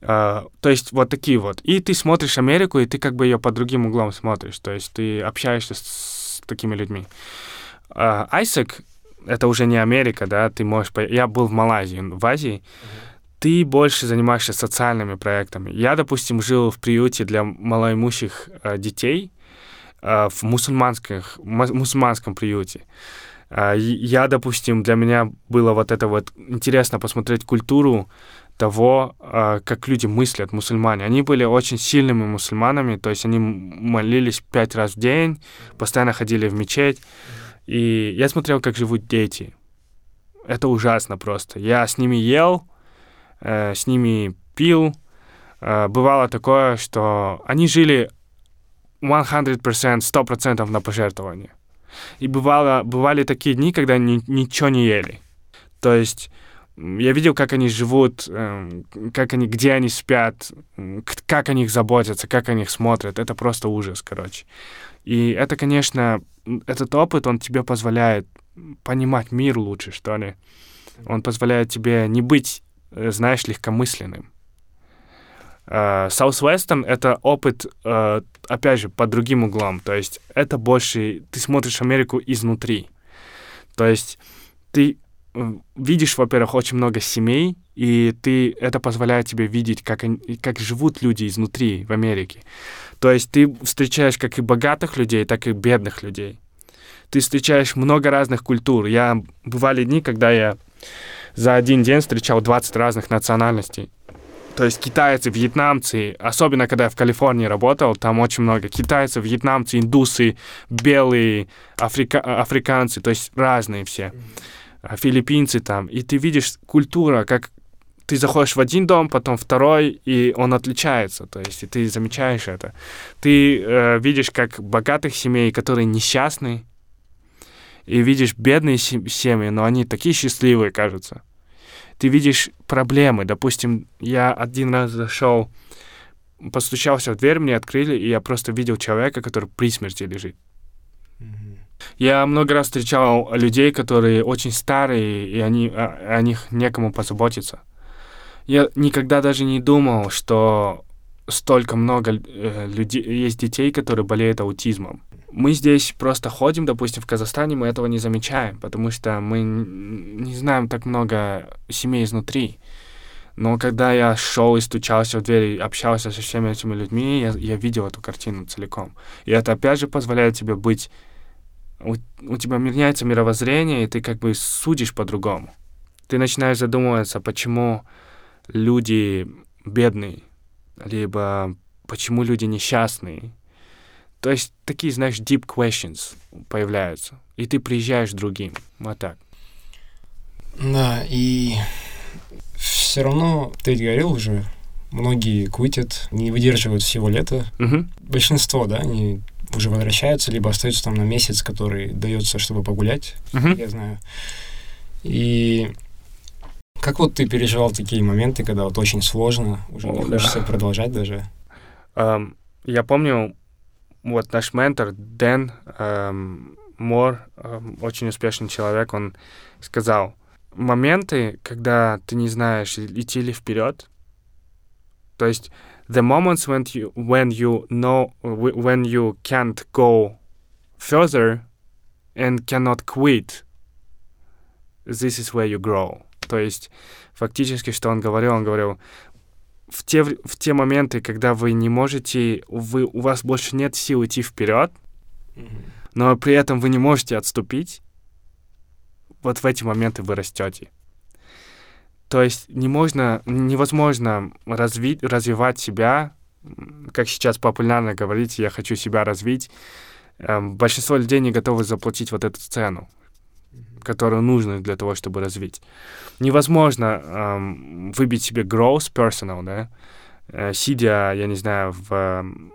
Uh, то есть вот такие вот. И ты смотришь Америку, и ты как бы ее под другим углом смотришь. То есть ты общаешься с, с такими людьми. Uh, Айсек — это уже не Америка, да, ты можешь... По... Я был в Малайзии, в Азии. Uh-huh ты больше занимаешься социальными проектами. Я, допустим, жил в приюте для малоимущих э, детей э, в мусульманских, мусульманском приюте. Э, я, допустим, для меня было вот это вот интересно посмотреть культуру того, как люди мыслят, мусульмане. Они были очень сильными мусульманами, то есть они молились пять раз в день, постоянно ходили в мечеть. И я смотрел, как живут дети. Это ужасно просто. Я с ними ел, э, с ними пил. Э, бывало такое, что они жили 100%, 100% на пожертвование. И бывало, бывали такие дни, когда они ничего не ели. То есть я видел, как они живут, э, как они, где они спят, как о них заботятся, как о них смотрят. Это просто ужас, короче. И это, конечно, этот опыт, он тебе позволяет понимать мир лучше, что ли. Он позволяет тебе не быть знаешь, легкомысленным. Uh, Southwestern — это опыт, uh, опять же, под другим углом. То есть это больше... Ты смотришь Америку изнутри. То есть ты видишь, во-первых, очень много семей, и ты, это позволяет тебе видеть, как, они, как живут люди изнутри в Америке. То есть ты встречаешь как и богатых людей, так и бедных людей. Ты встречаешь много разных культур. Я бывали дни, когда я за один день встречал 20 разных национальностей. То есть китайцы, вьетнамцы, особенно когда я в Калифорнии работал, там очень много китайцев, вьетнамцы, индусы, белые, африка африканцы, то есть разные все, а, филиппинцы там. И ты видишь культура, как ты заходишь в один дом, потом второй, и он отличается, то есть и ты замечаешь это. Ты э, видишь, как богатых семей, которые несчастны, и видишь бедные семьи, но они такие счастливые, кажется. Ты видишь проблемы. Допустим, я один раз зашел постучался в дверь, мне открыли, и я просто видел человека, который при смерти лежит. Я много раз встречал людей, которые очень старые, и они, о, о них некому позаботиться. Я никогда даже не думал, что столько много э, людей, есть детей, которые болеют аутизмом. Мы здесь просто ходим, допустим, в Казахстане, мы этого не замечаем, потому что мы не знаем так много семей изнутри. Но когда я шел и стучался в дверь общался со всеми этими людьми, я, я видел эту картину целиком. И это опять же позволяет тебе быть... У, у тебя меняется мировоззрение, и ты как бы судишь по-другому. Ты начинаешь задумываться, почему люди бедные, либо почему люди несчастные. То есть такие, знаешь, deep questions появляются. И ты приезжаешь другим. Вот так. Да, и все равно, ты говорил уже, многие кутят, не выдерживают всего лета. Угу. Большинство, да, они уже возвращаются, либо остаются там на месяц, который дается, чтобы погулять, Угу. я знаю. И как вот ты переживал такие моменты, когда вот очень сложно, уже не О, хочется да. продолжать даже? Эм, я помню, вот наш ментор Дэн эм, Мор, эм, очень успешный человек, он сказал, моменты, когда ты не знаешь, идти ли вперед, то есть the moments when you, when you know, wh- when you can't go further and cannot quit, this is where you grow. То есть фактически, что он говорил, он говорил, в те, в те моменты, когда вы не можете, вы, у вас больше нет сил идти вперед, но при этом вы не можете отступить, вот в эти моменты вы растете. То есть не можно, невозможно развить, развивать себя, как сейчас популярно говорить, я хочу себя развить. Эм, большинство людей не готовы заплатить вот эту цену, которую нужно для того, чтобы развить. Невозможно эм, выбить себе growth personal, да, э, сидя, я не знаю, в эм,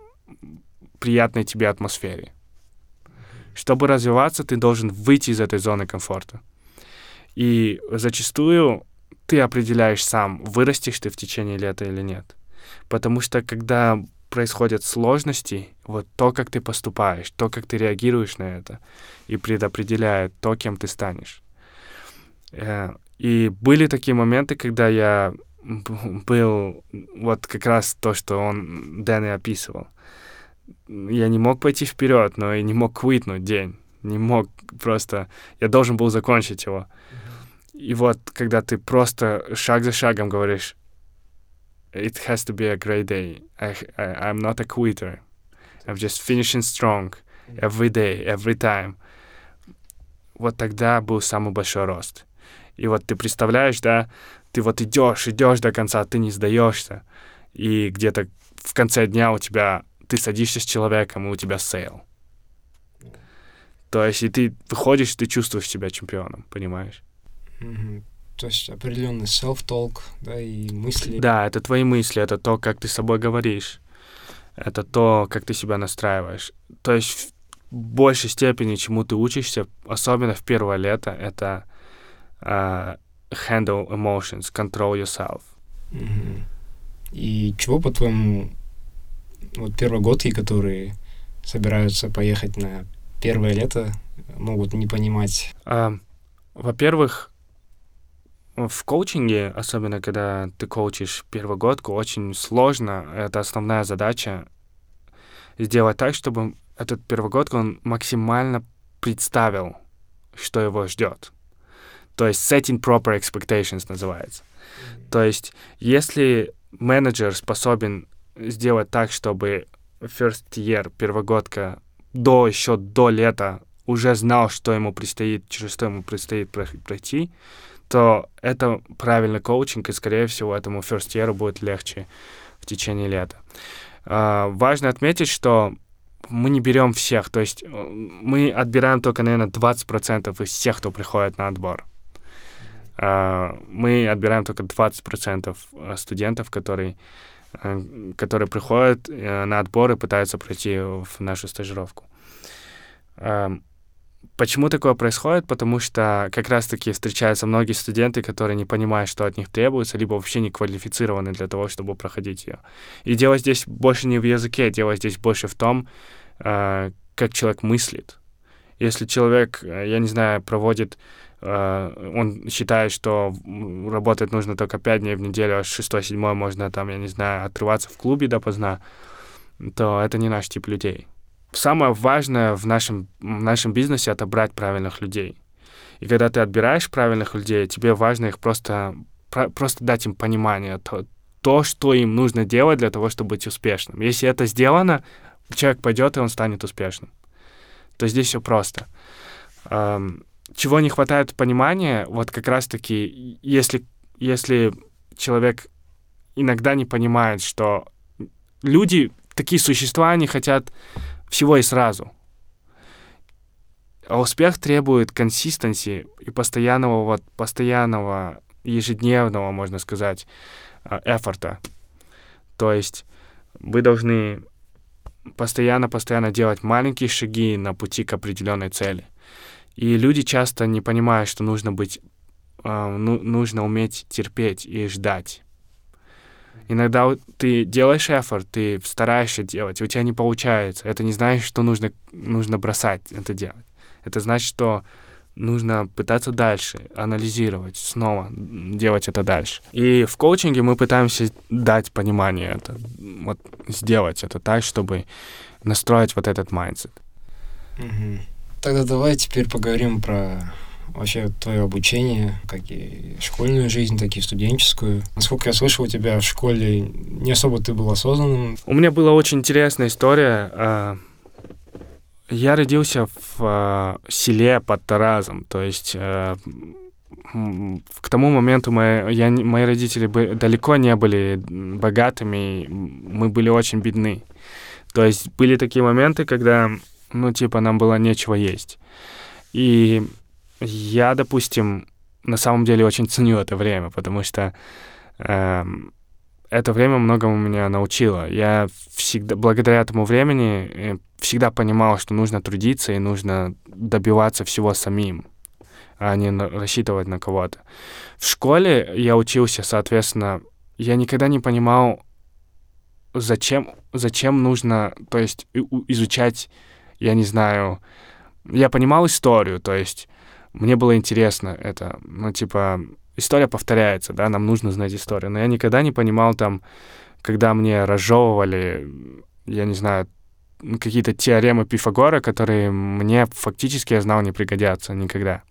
приятной тебе атмосфере. Чтобы развиваться, ты должен выйти из этой зоны комфорта. И зачастую ты определяешь сам, вырастешь ты в течение лета или нет. Потому что когда происходят сложности, вот то, как ты поступаешь, то, как ты реагируешь на это, и предопределяет то, кем ты станешь. Э, И были такие моменты, когда я был вот как раз то, что он, Дэн и описывал. Я не мог пойти вперед, но и не мог квитнуть день. Не мог просто... Я должен был закончить его. И вот, когда ты просто шаг за шагом говоришь, it has to be a great day. I, I, I'm not a quitter. I'm just finishing strong every day, every time. Вот тогда был самый большой рост. И вот ты представляешь, да, ты вот идешь, идешь до конца, ты не сдаешься. И где-то в конце дня у тебя ты садишься с человеком, и у тебя sale. То есть, и ты выходишь, ты чувствуешь себя чемпионом, понимаешь? Мгм. То есть определенный self-talk, да, и мысли. Да, это твои мысли, это то, как ты с собой говоришь. Это то, как ты себя настраиваешь. То есть в большей степени, чему ты учишься, особенно в первое лето, это а, handle emotions, control yourself. Мгм. И чего, по-твоему, вот первогодки, которые собираются поехать на первое лето, могут не понимать? А, во-первых, в коучинге, особенно когда ты коучишь первогодку, очень сложно. Это основная задача сделать так, чтобы этот первогодка он максимально представил, что его ждет. То есть setting proper expectations называется. То есть если менеджер способен сделать так, чтобы first year, первогодка, до еще до лета уже знал, что ему предстоит, через что ему предстоит про- пройти, то это правильный коучинг, и, скорее всего, этому first year будет легче в течение лета. А, важно отметить, что мы не берем всех, то есть э, мы отбираем только, наверное, 20% из всех, кто приходит на отбор. А, мы отбираем только 20% э, студентов, которые, э, которые приходят на отбор и пытаются пройти в нашу стажировку. Почему такое происходит? Потому что как раз-таки встречаются многие студенты, которые не понимают, что от них требуется, либо вообще не квалифицированы для того, чтобы проходить ее. И дело здесь больше не в языке, дело здесь больше в том, э, как человек мыслит. Если человек, э, я не знаю, проводит, э, он считает, что работать нужно только 5 дней в неделю, а с 6-7 можно там, я не знаю, отрываться в клубе допоздна, то это не наш тип людей самое важное в нашем, в нашем бизнесе — это брать правильных людей. И когда ты отбираешь правильных людей, тебе важно их просто, про, просто дать им понимание, то, то, что им нужно делать для того, чтобы быть успешным. Если это сделано, человек пойдет, и он станет успешным. То здесь все просто. Эм, чего не хватает понимания, вот как раз-таки, если, если человек иногда не понимает, что люди, такие существа, они хотят всего и сразу. А успех требует консистенции и постоянного, вот, постоянного, ежедневного, можно сказать, а, эфорта. То есть вы должны постоянно-постоянно делать маленькие шаги на пути к определенной цели. И люди часто не понимают, что нужно быть, э, ну, нужно уметь терпеть и ждать. Иногда ты делаешь эфорт, ты стараешься делать, у тебя не получается. Это не значит, что нужно, нужно бросать это делать. Это значит, что нужно пытаться дальше, анализировать, снова делать это дальше. И в коучинге мы пытаемся дать понимание это, вот сделать это так, чтобы настроить вот этот. Угу. Тогда давай теперь поговорим про вообще твое обучение, как и школьную жизнь, так и студенческую. Насколько я слышал, у тебя в школе не особо ты был осознанным. У меня была очень интересная история. А, я родился в а, селе под Таразом, то есть а, к тому моменту мои, я, мои родители далеко не были богатыми, мы были очень бедны. То есть были такие моменты, когда, ну, типа, нам было нечего есть. И я, допустим, на самом деле очень ценю это время, потому что э, это время многому меня научило. Я всегда, благодаря этому времени, э, всегда понимал, что нужно трудиться и нужно добиваться всего самим, а не на, рассчитывать на кого-то. В школе я учился, соответственно, я никогда не понимал, зачем, зачем нужно, то есть изучать, я не знаю, я понимал историю, то есть мне было интересно это. Ну, типа, история повторяется, да, нам нужно знать историю. Но я никогда не понимал там, когда мне разжевывали, я не знаю, какие-то теоремы Пифагора, которые мне фактически, я знал, не пригодятся никогда.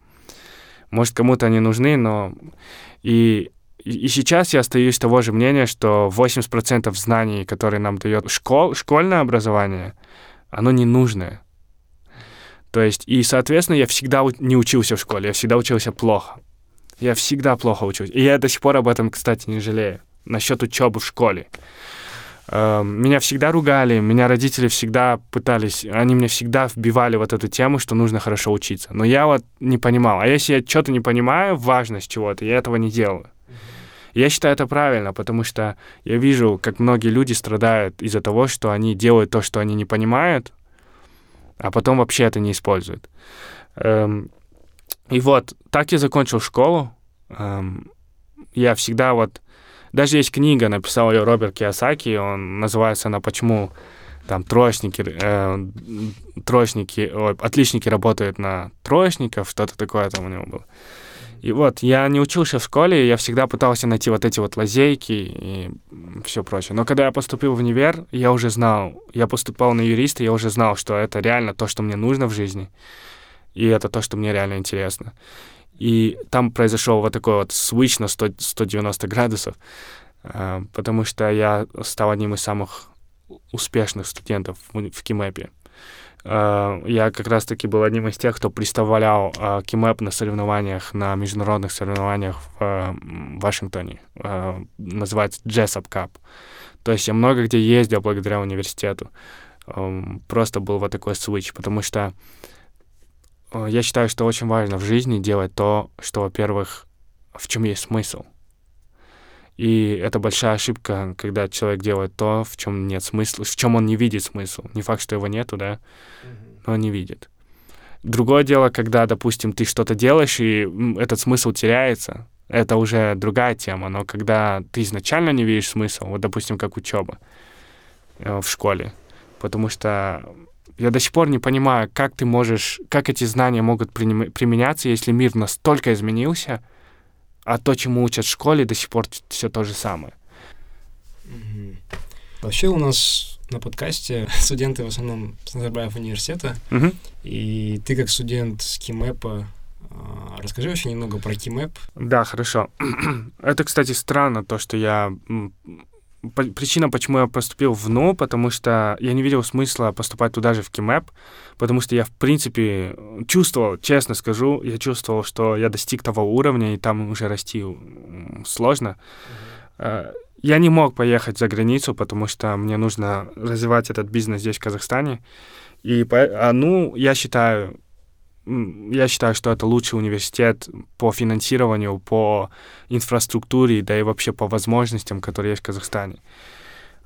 Может, кому-то они нужны, но... И, и сейчас я остаюсь того же мнения, что 80% знаний, которые нам дает школ, школьное образование, оно не нужное. То есть, и, соответственно, я всегда не учился в школе, я всегда учился плохо. Я всегда плохо учился. И я до сих пор об этом, кстати, не жалею. Насчет учебы в школе. Эм, меня всегда ругали, меня родители всегда пытались, они мне всегда вбивали вот эту тему, что нужно хорошо учиться. Но я вот не понимал. А если я что-то не понимаю, важность чего-то, я этого не делаю. Я считаю это правильно, потому что я вижу, как многие люди страдают из-за того, что они делают то, что они не понимают, а потом вообще это не используют. Эм, и вот, так я закончил школу. Эм, я всегда вот... Даже есть книга, написал ее Роберт Киосаки, он называется она «Почему там троечники, э, троечники, ой, отличники работают на троечников», что-то такое там у него было. И вот, я не учился в школе, я всегда пытался найти вот эти вот лазейки и все прочее. Но когда я поступил в универ, я уже знал, я поступал на юриста, я уже знал, что это реально то, что мне нужно в жизни, и это то, что мне реально интересно. И там произошел вот такой вот switch на 100, 190 градусов, э, потому что я стал одним из самых успешных студентов в, в Кимэпе. Э, я как раз-таки был одним из тех, кто представлял э, Кимэп на соревнованиях, на международных соревнованиях в э, Вашингтоне. Называется Jessup Cup. То есть я много где ездил благодаря университету. Эм, просто был вот такой switch, потому что я считаю, что очень важно в жизни делать то, что, во-первых, в чем есть смысл. И это большая ошибка, когда человек делает то, в чем нет смысла, в чем он не видит смысл. Не факт, что его нету, да, но он не видит. Другое дело, когда, допустим, ты что-то делаешь, и этот смысл теряется, это уже другая тема. Но когда ты изначально не видишь смысла, вот, допустим, как учеба э, в школе, потому что я до сих пор не понимаю, как ты можешь, как эти знания могут применяться, если мир настолько изменился, а то, чему учат в школе, до сих пор все то же самое. Вообще у нас на подкасте студенты в основном с Назарбаев университета, mm-hmm. и ты как студент с Кимэпа а, Расскажи вообще немного про Кимэп. Да, хорошо. Это, кстати, странно, то, что я причина, почему я поступил в НУ, потому что я не видел смысла поступать туда же в КИМЭП, потому что я, в принципе, чувствовал, честно скажу, я чувствовал, что я достиг того уровня, и там уже расти сложно. Mm-hmm. Я не мог поехать за границу, потому что мне нужно развивать этот бизнес здесь, в Казахстане. И, а, ну, я считаю, я считаю, что это лучший университет по финансированию, по инфраструктуре, да и вообще по возможностям, которые есть в Казахстане.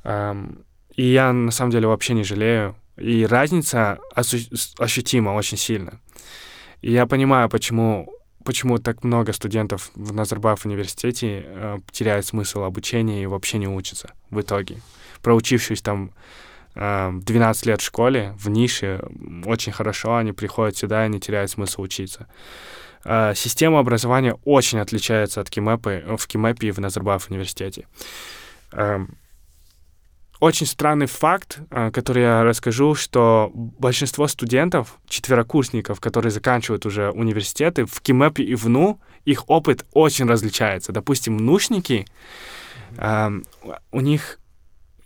И я на самом деле вообще не жалею. И разница ощутима очень сильно. И я понимаю, почему, почему так много студентов в Назарбаев университете э, теряют смысл обучения и вообще не учатся в итоге. Проучившись там 12 лет в школе, в нише, очень хорошо, они приходят сюда и не теряют смысл учиться. А, система образования очень отличается от КИМЭПа, в КИМЭПе и в Назарбаев университете. Очень странный факт, а, который я расскажу, что большинство студентов, четверокурсников, которые заканчивают уже университеты, в КИМЭПе и в НУ, их опыт очень различается. Допустим, нушники, у них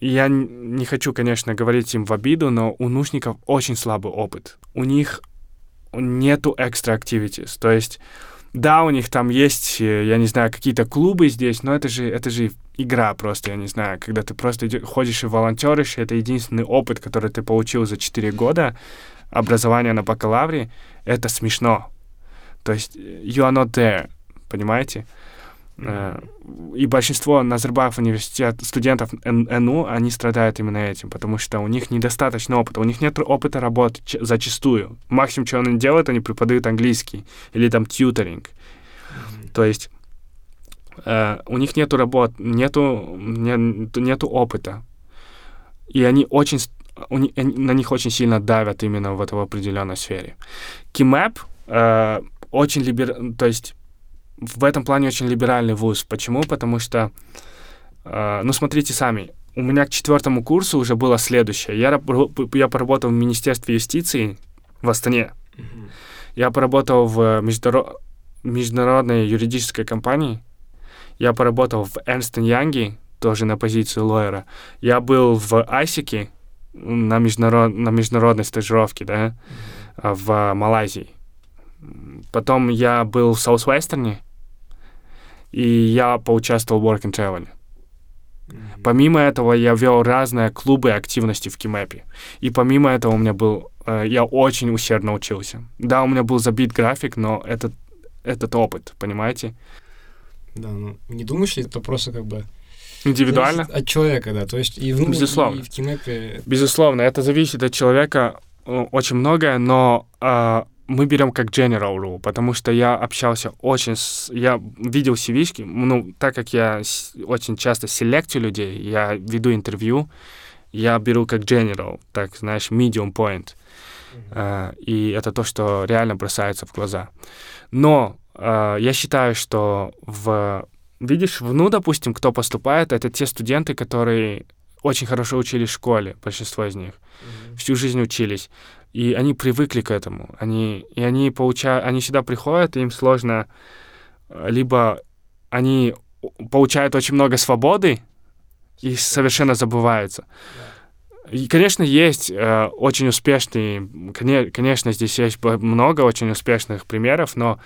я не хочу, конечно, говорить им в обиду, но у наушников очень слабый опыт. У них нету extra activities. То есть, да, у них там есть, э, я не знаю, какие-то клубы здесь, но это же, это же игра просто, я не знаю. Когда ты просто ходишь и волонтеришь, это единственный опыт, который ты получил за 4 года образования на бакалавре, это смешно. То есть, you are not there, понимаете? Э, и большинство Назарбаев университет студентов НУ, они страдают именно этим, потому что у них недостаточно опыта, у них нет опыта работы зачастую. Максимум, что они делают, они преподают английский или там тьюторинг. То есть э, у них нету работ, нету, не, нету опыта. И они очень, у, на них очень сильно давят именно в этой определенной сфере. Кимэп э, очень либер... То есть в этом плане очень либеральный вуз. Почему? Потому что, э, ну, смотрите сами, у меня к четвертому курсу уже было следующее. Я, я поработал в Министерстве юстиции в Астане. Mm-hmm. Я поработал в междуро... международной юридической компании. Я поработал в Ernst Young, тоже на позиции лоера. Я был в Айсике на, международ... на международной стажировке, да, mm-hmm. в Малайзии. Потом я был в Саусвестерне, и я поучаствовал в Work and Travel. Mm-hmm. Помимо этого, я вел разные клубы активности в Кимэпе. И помимо этого у меня был... Э, я очень усердно учился. Да, у меня был забит график, но этот, этот опыт, понимаете? Да, ну не думаешь ли это просто как бы... Индивидуально? От человека, да. То есть и в, Безусловно. и в Кимэпе... Безусловно, это зависит от человека э, очень многое, но э, мы берем как general rule, потому что я общался очень с... Я видел cv ну, так как я очень часто селектю людей, я веду интервью, я беру как general, так, знаешь, medium point. Mm-hmm. Uh, и это то, что реально бросается в глаза. Но uh, я считаю, что в... Видишь, в НУ, допустим, кто поступает, это те студенты, которые очень хорошо учились в школе, большинство из них. Mm-hmm. Всю жизнь учились. И они привыкли к этому. Они, и они, получают, они сюда приходят, и им сложно... Э, либо они получают очень много свободы и совершенно забываются. И, конечно, есть э, очень успешные, конечно, здесь есть много очень успешных примеров, но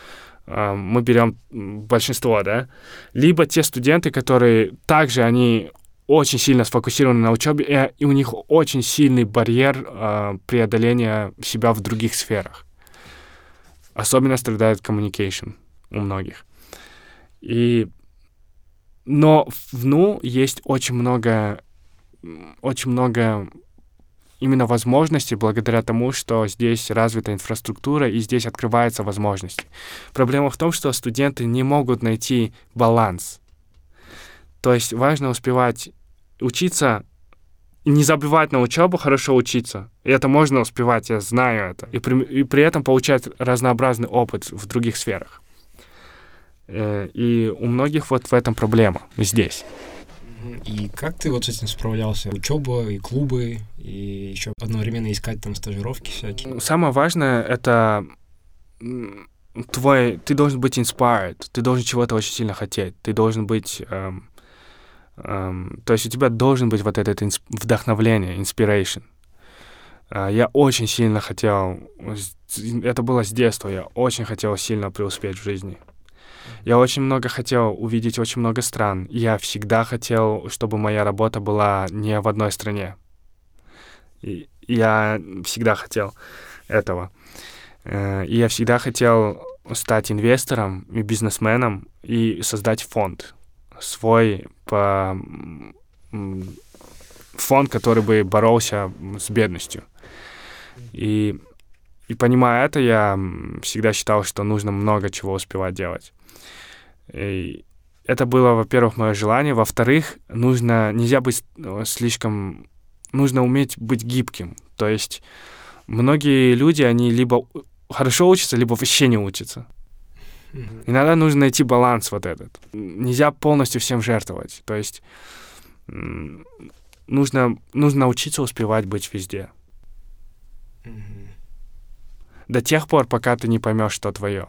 э, мы берем большинство, да. Либо те студенты, которые также они очень сильно сфокусированы на учебе, и, и у них очень сильный барьер э, преодоления себя в других сферах. Особенно страдает communication у многих. И, но в НУ есть очень много, очень много именно возможности благодаря тому, что здесь развита инфраструктура и здесь открываются возможности. Проблема в том, что студенты не могут найти баланс. То есть важно успевать учиться, не забивать на учебу, хорошо учиться. И это можно успевать, я знаю это. И при, и при этом получать разнообразный опыт в других сферах. Э, и у многих вот в этом проблема здесь. И как ты вот с этим справлялся? Учеба и клубы, и еще одновременно искать там стажировки всякие? Самое важное — это твой... Ты должен быть inspired, ты должен чего-то очень сильно хотеть, ты должен быть... Эм, эм, то есть у тебя должен быть вот это вдохновление, inspiration. Uh, я очень сильно хотел... Это было с детства, я очень хотел сильно преуспеть в жизни. Я очень много хотел увидеть очень много стран. Я всегда хотел, чтобы моя работа была не в одной стране. И я всегда хотел этого. Э, и я всегда хотел стать инвестором и бизнесменом и создать фонд свой по фонд, который бы боролся с бедностью. И, и понимая это, я всегда считал, что нужно много чего успевать делать. И это было, во-первых, мое желание. Во-вторых, нужно, нельзя быть э, слишком... Нужно уметь быть гибким. То есть многие люди, они либо хорошо учатся, либо вообще не учатся. Mm-hmm. Иногда нужно найти баланс вот этот. Нельзя полностью всем жертвовать. То есть нужно, нужно научиться успевать быть везде. Mm-hmm. До тех пор, пока ты не поймешь, что твое.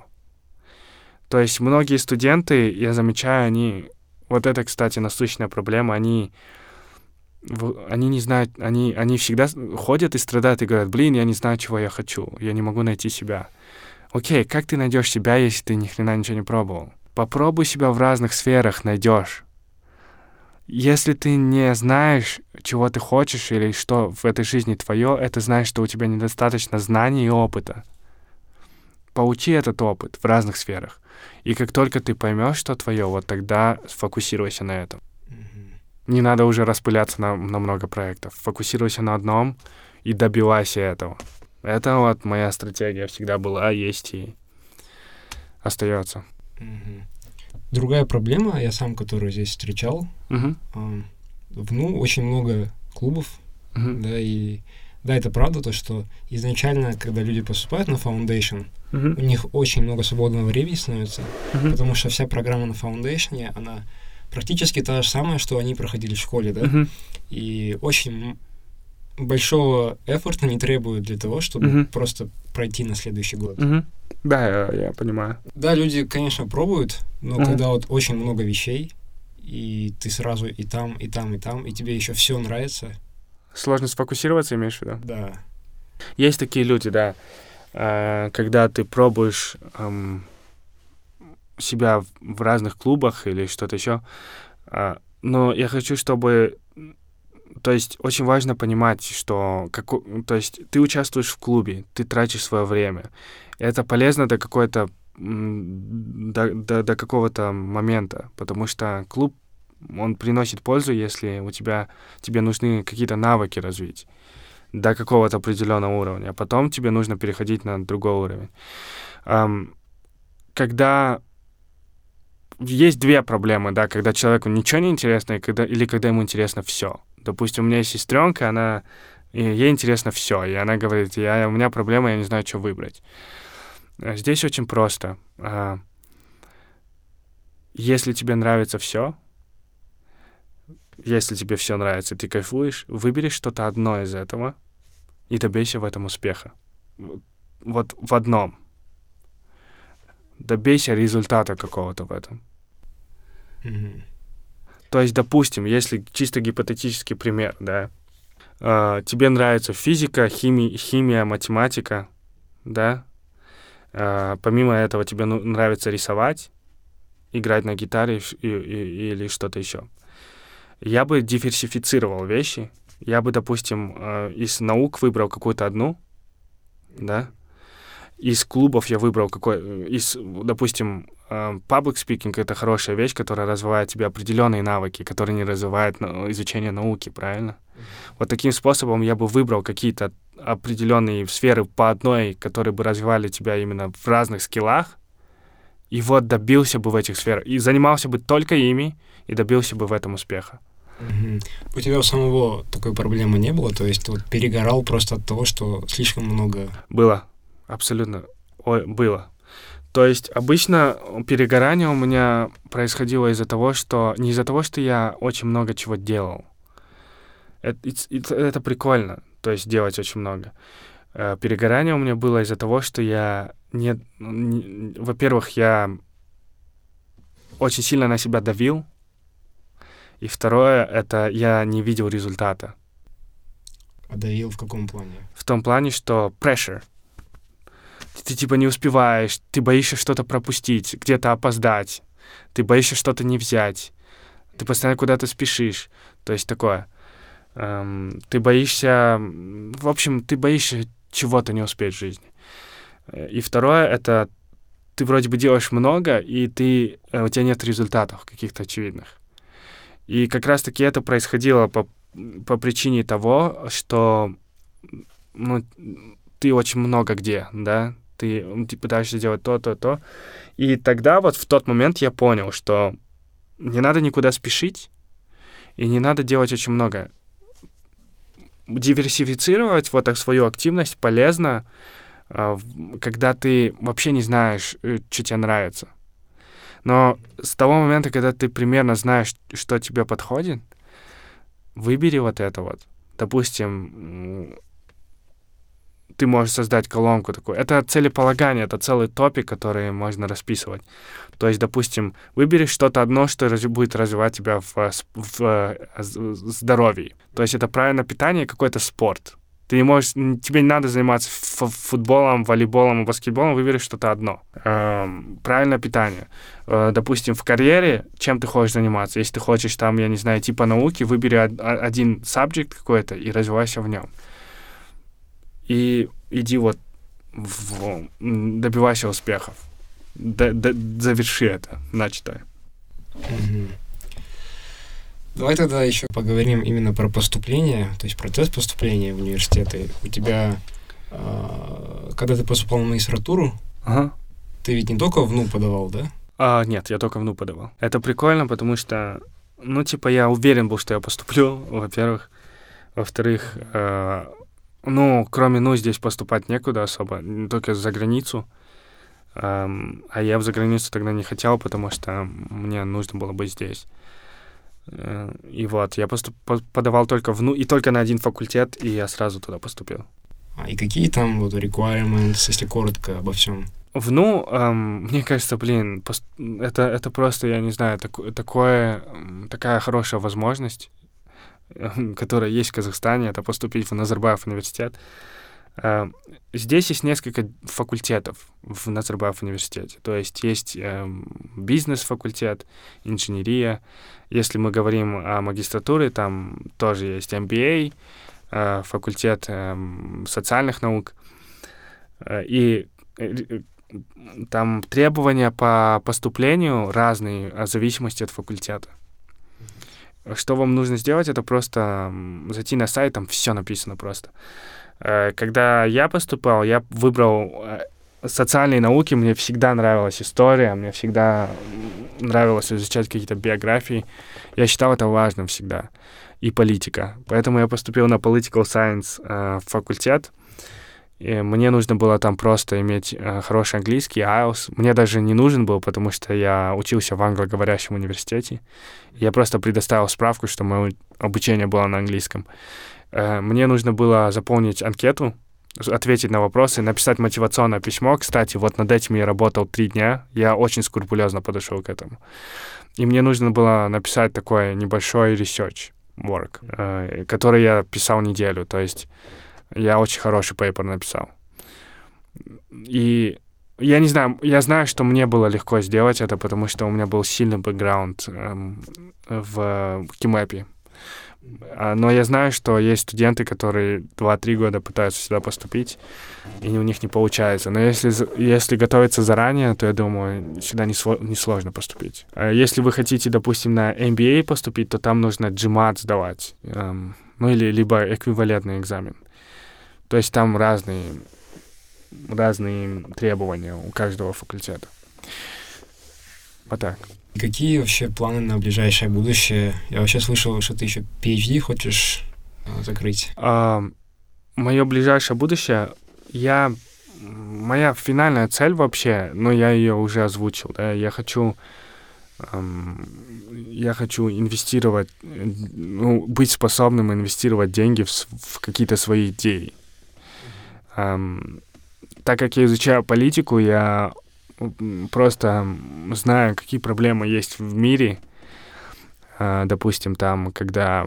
То есть многие студенты, я замечаю, они... Вот это, кстати, насущная проблема. Они, они не знают... Они, они всегда ходят и страдают и говорят, блин, я не знаю, чего я хочу. Я не могу найти себя. Окей, как ты найдешь себя, если ты ни хрена ничего не пробовал? Попробуй себя в разных сферах, найдешь. Если ты не знаешь, чего ты хочешь или что в этой жизни твое, это значит, что у тебя недостаточно знаний и опыта. Поучи этот опыт в разных сферах. И как только ты поймешь, что твое, вот тогда сфокусируйся на этом. Не надо уже распыляться на, на много проектов. Фокусируйся на одном и добивайся этого. Это вот моя стратегия всегда была, есть и остается. Другая проблема, я сам, которую здесь встречал, mm-hmm. э, НУ очень много клубов, mm-hmm. да, и да, это правда, то, что изначально, когда люди поступают на Foundation, uh-huh. у них очень много свободного времени становится, uh-huh. потому что вся программа на Foundation, она практически та же самая, что они проходили в школе, да, uh-huh. и очень большого эфорта не требует для того, чтобы uh-huh. просто пройти на следующий год. Uh-huh. Да, я, я понимаю. Да, люди, конечно, пробуют, но uh-huh. когда вот очень много вещей, и ты сразу и там, и там, и там, и тебе еще все нравится, Сложно сфокусироваться, имеешь в виду? Да. Есть такие люди, да, э, когда ты пробуешь себя в разных клубах или что-то еще. А, но я хочу, чтобы... То есть очень важно понимать, что... Как, то есть ты участвуешь в клубе, ты тратишь свое время. Это полезно до какой-то... До, до, до какого-то момента, потому что клуб он приносит пользу, если у тебя, тебе нужны какие-то навыки развить до какого-то определенного уровня, а потом тебе нужно переходить на другой уровень. Um, когда есть две проблемы, да, когда человеку ничего не интересно, и когда, или когда ему интересно все. Допустим, у меня есть сестренка, она ей интересно все, и она говорит, я, у меня проблема, я не знаю, что выбрать. Здесь очень просто. А, если тебе нравится все, если тебе все нравится, ты кайфуешь, выбери что-то одно из этого и добейся в этом успеха. Вот в одном. Добейся результата какого-то в этом. Mm-hmm. То есть, допустим, если чисто гипотетический пример, да, э, тебе нравится физика, химия, химия математика, да, э, помимо этого тебе ну, нравится рисовать, играть на гитаре и, и, или что-то еще я бы диверсифицировал вещи. Я бы, допустим, э, из наук выбрал какую-то одну, да, из клубов я выбрал какой, из, допустим, э, public speaking — это хорошая вещь, которая развивает тебе определенные навыки, которые не развивает изучение науки, правильно? Вот таким способом я бы выбрал какие-то определенные сферы по одной, которые бы развивали тебя именно в разных скиллах, и вот добился бы в этих сферах, и занимался бы только ими, и добился бы в этом успеха. Угу. У тебя у самого такой проблемы не было? То есть ты вот перегорал просто от того, что слишком много... Было, абсолютно. Ой, было. То есть обычно перегорание у меня происходило из-за того, что... Не из-за того, что я очень много чего делал. Это, это, это прикольно, то есть делать очень много. Э, перегорание у меня было из-за того, что я не, не во-первых, я очень сильно на себя давил, и второе, это я не видел результата. А давил в каком плане? В том плане, что pressure. Ты, типа не успеваешь, ты боишься что-то пропустить, где-то опоздать, ты боишься что-то не взять, ты постоянно куда-то спешишь. То есть такое. Эм, ты боишься... В общем, ты боишься чего-то не успеть в жизни. И второе, это ты вроде бы делаешь много, и ты, э, у тебя нет результатов каких-то очевидных. И как раз-таки это происходило по, по причине того, что ну, ты очень много где, да, ты, ты пытаешься делать то, то, то. И тогда вот в тот момент я понял, что не надо никуда спешить, и не надо делать очень много. Диверсифицировать вот так свою активность полезно, а, когда ты вообще не знаешь, э, что тебе нравится. Но с того момента, когда ты примерно знаешь, что тебе подходит, выбери вот это вот. Допустим, ты можешь создать колонку такую. Это целеполагание, это целый топик, который можно расписывать. То есть, допустим, выбери что-то одно, что раз, будет развивать тебя в, в, в, в здоровье. То есть это правильное питание и какой-то спорт. Ты не можешь, тебе не надо заниматься футболом, волейболом, баскетболом, выбери что-то одно. Эм, правильное питание. Э, допустим, в карьере, чем ты хочешь заниматься? Если ты хочешь там, я не знаю, типа науки, выбери один subject какой-то и развивайся в нем. И иди вот в, добивайся успехов. Д, д, заверши это, начатое. Давай тогда еще поговорим именно про поступление, то есть процесс поступления в университеты. У тебя, э, когда ты поступал на магистратуру, ага. ты ведь не только в НУ подавал, да? А, нет, я только в НУ подавал. Это прикольно, потому что, ну, типа, я уверен был, что я поступлю, во-первых. Во-вторых, э, ну, кроме НУ здесь поступать некуда особо, только за границу. А я в заграницу тогда не хотел, потому что мне нужно было быть здесь. Э, и вот, я поступ, подавал только в, ну, и только на один факультет, и я сразу туда поступил. А и какие там вот requirements, если коротко обо всем? В ну, эм, мне кажется, блин, пост... это, это просто, я не знаю, так, такое, такая хорошая возможность, которая есть в Казахстане, это поступить в Назарбаев университет. Э, здесь есть несколько факультетов в Назарбаев университете. То есть есть э, бизнес-факультет, инженерия. Если мы говорим о магистратуре, там тоже есть MBA, э, факультет э, социальных наук. Э, и там требования по поступлению разные, в зависимости от факультета. Что вам нужно сделать, это просто зайти на сайт, там все написано просто. Э, когда я поступал, я выбрал э, социальные науки, мне всегда нравилась история, мне всегда нравилось изучать какие-то биографии. Я считал это важным всегда. И политика. Поэтому я поступил на Political Science э, факультет. И мне нужно было там просто иметь э, хороший английский, IELTS. Мне даже не нужен был, потому что я учился в англоговорящем университете. Я просто предоставил справку, что мое обучение было на английском. Э, мне нужно было заполнить анкету, ответить на вопросы, написать мотивационное письмо. Кстати, вот над этим я работал три дня. Я очень скрупулезно подошел к этому. И мне нужно было написать такой небольшой research work, э, который я писал неделю. То есть я очень хороший пейпер написал. И я не знаю, я знаю, что мне было легко сделать это, потому что у меня был сильный бэкграунд эм, в Кимэпе А, но я знаю, что есть студенты, которые 2-3 года пытаются сюда поступить, и у них не получается. Но если, если готовиться заранее, то я думаю, сюда не, сло, не сложно поступить. А если вы хотите, допустим, на MBA поступить, то там нужно GMAT сдавать, эм, ну или либо эквивалентный экзамен. То есть там разные, разные требования у каждого факультета. Вот так. Какие вообще планы на ближайшее будущее? Я вообще слышал, что ты еще PhD хочешь а, закрыть. А, мое ближайшее будущее, я моя финальная цель вообще, но я ее уже озвучил, да, я хочу эм, я хочу инвестировать, ну, быть способным инвестировать деньги в, в какие-то свои идеи. Так как я изучаю политику, я просто знаю, какие проблемы есть в мире. А, допустим, там, когда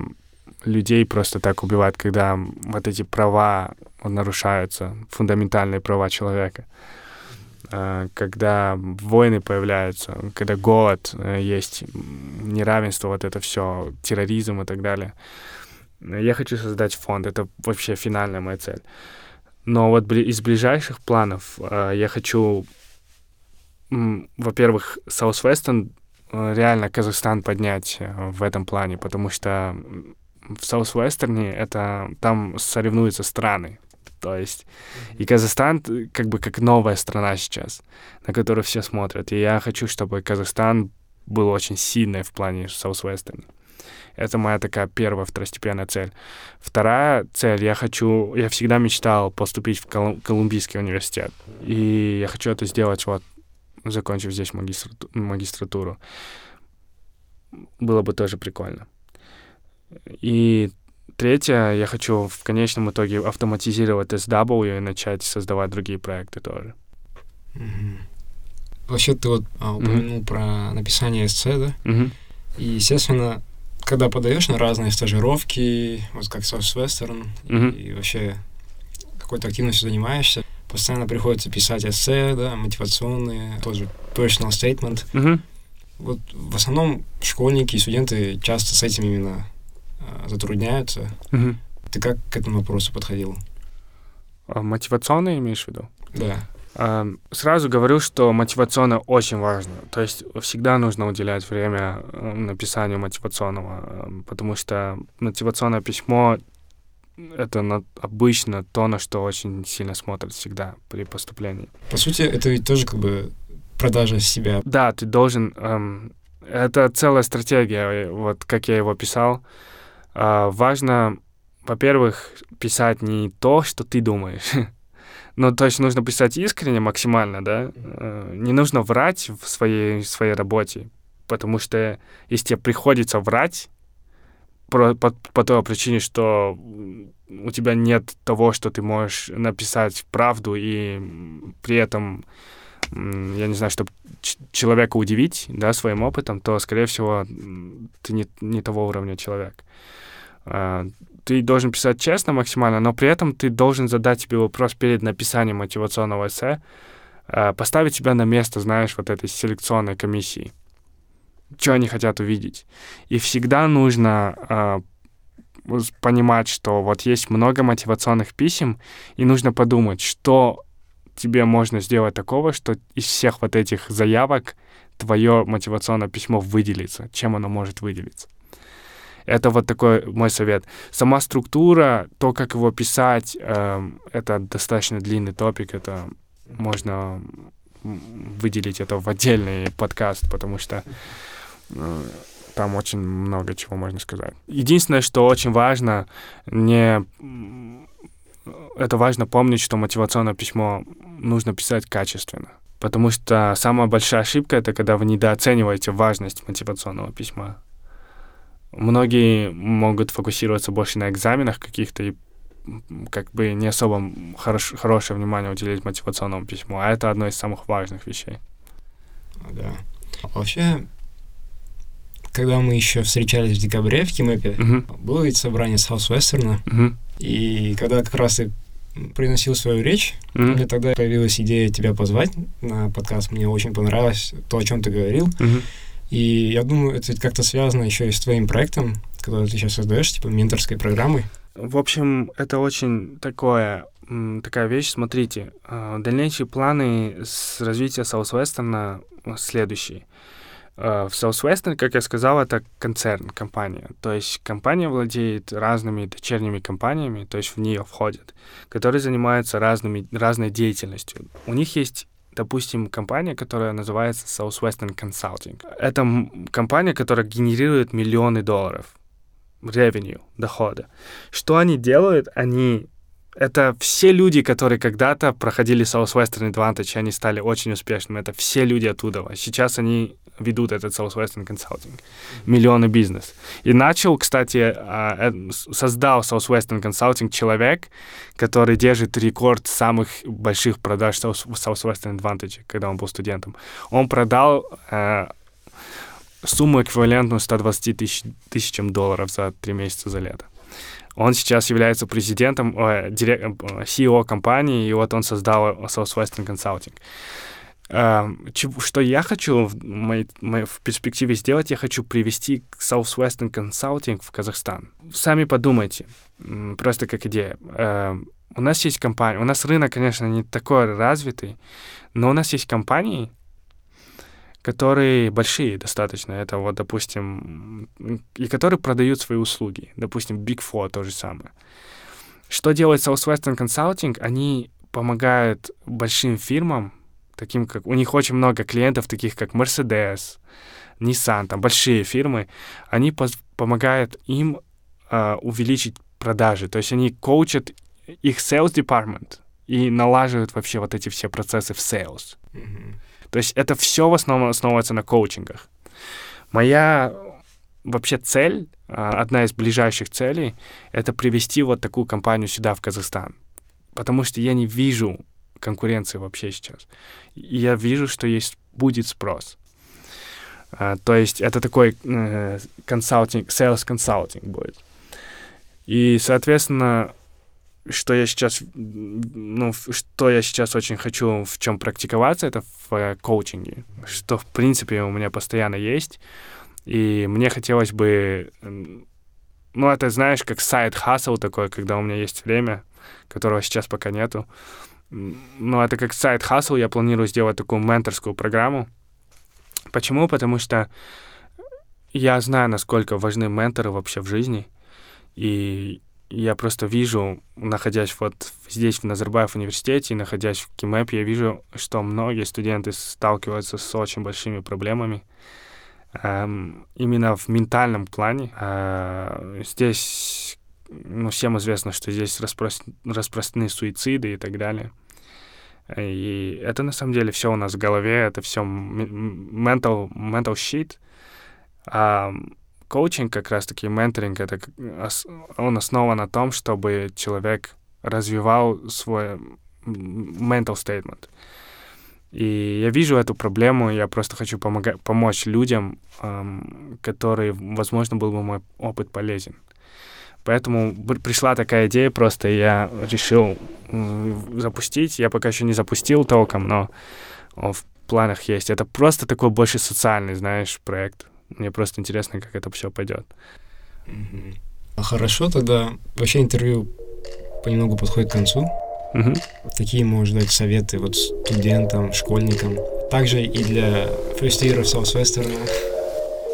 людей просто так убивают, когда вот эти права нарушаются, фундаментальные права человека. А, когда войны появляются, когда голод э, есть, неравенство, вот это все, терроризм и так далее. Я хочу создать фонд, это вообще финальная моя цель. Но вот из ближайших планов э, я хочу во-первых, Southwestern э, реально Казахстан поднять э, в этом плане, потому что в Southwestern это там соревнуются страны. То есть и Казахстан как бы как новая страна сейчас, на которую все смотрят. И я хочу, чтобы Казахстан был очень сильный в плане Southwestern. Это моя такая первая второстепенная цель. Вторая цель, я хочу, я всегда мечтал поступить в Колумбийский университет. И я хочу это сделать вот закончив здесь магистрату магистратуру. Было бы тоже прикольно. И третье, я хочу в конечном итоге автоматизировать SW и начать создавать другие проекты тоже. Mm-hmm. Вообще ты вот а, упомянул mm-hmm. про написание эссе, да? Mm-hmm. И, естественно, когда подаешь на разные стажировки, вот как Southwestern, mm-hmm. и, и вообще какой-то активностью занимаешься, постоянно приходится писать эссе, да, мотивационные, тоже personal statement. Mm-hmm. Вот в основном школьники и студенты часто с этим именно э, затрудняются. Mm-hmm. Ты как к этому вопросу подходил? А, мотивационные имеешь в виду? Да. А, сразу говорю, что мотивационно очень важно. То есть всегда нужно уделять время э, написанию мотивационного, э, потому что мотивационное письмо это на, обычно то, на что очень сильно смотрят всегда при поступлении. По сути, это ведь тоже как бы продажа себя. Да, ты должен... Эм, это целая стратегия, вот как я его писал. Э, важно, во-первых, писать не то, что ты думаешь. ну, то есть нужно писать искренне максимально, да? Э, не нужно врать в своей, своей работе, потому что если тебе приходится врать, про, по, по той причине, что у тебя нет того, что ты можешь написать правду, и при этом, я не знаю, чтобы человека удивить, да, своим опытом, то, скорее всего, ты не, не того уровня человек. А, ты должен писать честно максимально, но при этом ты должен задать себе вопрос перед написанием мотивационного эссе, а, поставить себя на место, знаешь, вот этой селекционной комиссии что они хотят увидеть. И всегда нужно э, понимать, что вот есть много мотивационных писем, и нужно подумать, что тебе можно сделать такого, что из всех вот этих заявок твое мотивационное письмо выделится, чем оно может выделиться. Это вот такой мой совет. Сама структура, то, как его писать, э, это достаточно длинный топик, это можно выделить это в отдельный подкаст, потому что Э, там очень много чего можно сказать. Единственное, что очень важно, не... Это важно помнить, что мотивационное письмо нужно писать качественно. Потому что самая большая ошибка — это когда вы недооцениваете важность мотивационного письма. Многие могут фокусироваться больше на экзаменах каких-то и как бы не особо хорош, хорошее внимание уделить мотивационному письму, а это одно из самых важных вещей. Да. Вообще, когда мы еще встречались в декабре в Кимэпе, uh-huh. было ведь собрание Southwestern, uh-huh. и когда как раз ты произносил свою речь, uh-huh. мне тогда появилась идея тебя позвать на подкаст. Мне очень понравилось то, о чем ты говорил. Uh-huh. И я думаю, это как-то связано еще и с твоим проектом которую ты сейчас создаешь, типа менторской программой? В общем, это очень такое, такая вещь. Смотрите, а, дальнейшие планы с развития Southwestern следующие. А, в Southwestern, как я сказал, это концерн, компания. То есть компания владеет разными дочерними компаниями, то есть в нее входят, которые занимаются разными, разной деятельностью. У них есть допустим, компания, которая называется Southwestern Consulting. Это компания, которая генерирует миллионы долларов revenue, дохода. Что они делают? Они это все люди, которые когда-то проходили Southwestern Advantage, они стали очень успешными. Это все люди оттуда. Сейчас они ведут этот Southwestern Consulting. Миллионы бизнес. И начал, кстати, а, э, создал Southwestern Consulting человек, который держит рекорд самых больших продаж Southwestern Advantage, когда он был студентом. Он продал э, сумму эквивалентную 120 тысяч, тысячам долларов за три месяца за лето. Он сейчас является президентом, э, дирек, э, CEO компании, и вот он создал Southwestern Consulting. Э, что я хочу в, моей, в перспективе сделать, я хочу привести Southwestern Consulting в Казахстан. Сами подумайте, просто как идея. Э, у нас есть компания, у нас рынок, конечно, не такой развитый, но у нас есть компании, которые большие достаточно. Это вот, допустим, и которые продают свои услуги. Допустим, Big Four то же самое. Что делает Southwestern Consulting? Они помогают большим фирмам, таким как... У них очень много клиентов, таких как Mercedes, Nissan, там большие фирмы. Они помогают им э, увеличить продажи. То есть они коучат их sales department и налаживают вообще вот эти все процессы в sales. Mm-hmm. То есть это все в основном основывается на коучингах. Моя вообще цель, а, одна из ближайших целей, это привести вот такую компанию сюда, в Казахстан. Потому что я не вижу конкуренции вообще сейчас. И я вижу, что есть будет спрос. Uh, то есть это такой консалтинг, uh, sales консалтинг будет. И, соответственно, что я сейчас, ну, что я сейчас очень хочу в чем практиковаться, это в э, коучинге, что, в принципе, у меня постоянно есть, и мне хотелось бы, ну, это, знаешь, как сайт-хасл такой, когда у меня есть время, которого сейчас пока нету, но это как сайт-хасл, я планирую сделать такую менторскую программу. Почему? Потому что я знаю, насколько важны менторы вообще в жизни, и я просто вижу, находясь вот здесь, в Назарбаев университете, находясь в КИМЭП, я вижу, что многие студенты сталкиваются с очень большими проблемами. Эм, именно в ментальном плане. Э, здесь, ну, всем известно, что здесь распро распространены суициды и так далее. И это на самом деле все у нас в голове, это все mental, mental shit. Um, коучинг, как раз-таки менторинг, это, он основан на том, чтобы человек развивал свой mental statement. И я вижу эту проблему, я просто хочу помогать, помочь людям, эм, которые, возможно, был бы мой опыт полезен. Поэтому пришла такая идея, просто я решил запустить. Я пока еще не запустил толком, но в планах есть. Это просто такой больше социальный, знаешь, проект. Мне просто интересно, как это все пойдет. А хорошо, тогда вообще интервью понемногу подходит к концу. Угу. Какие можешь дать советы вот студентам, школьникам? Также и для year Southwestern.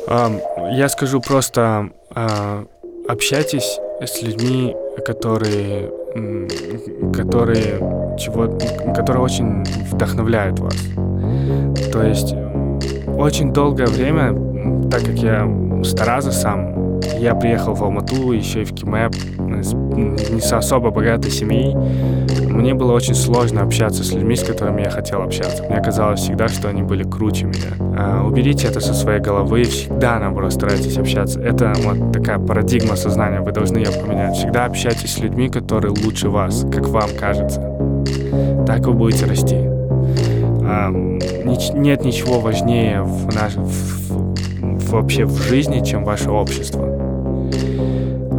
Um, я скажу просто, uh, общайтесь с людьми, которые, которые, чего, которые очень вдохновляют вас. То есть очень долгое время так как я с Тараза сам, я приехал в Алмату, еще и в Кимэп, не с особо богатой семьи, мне было очень сложно общаться с людьми, с которыми я хотел общаться. Мне казалось всегда, что они были круче меня. А, уберите это со своей головы, всегда, наоборот, старайтесь общаться. Это вот такая парадигма сознания, вы должны ее поменять. Всегда общайтесь с людьми, которые лучше вас, как вам кажется. Так вы будете расти. А, нет ничего важнее в, наш, в, вообще в жизни, чем ваше общество.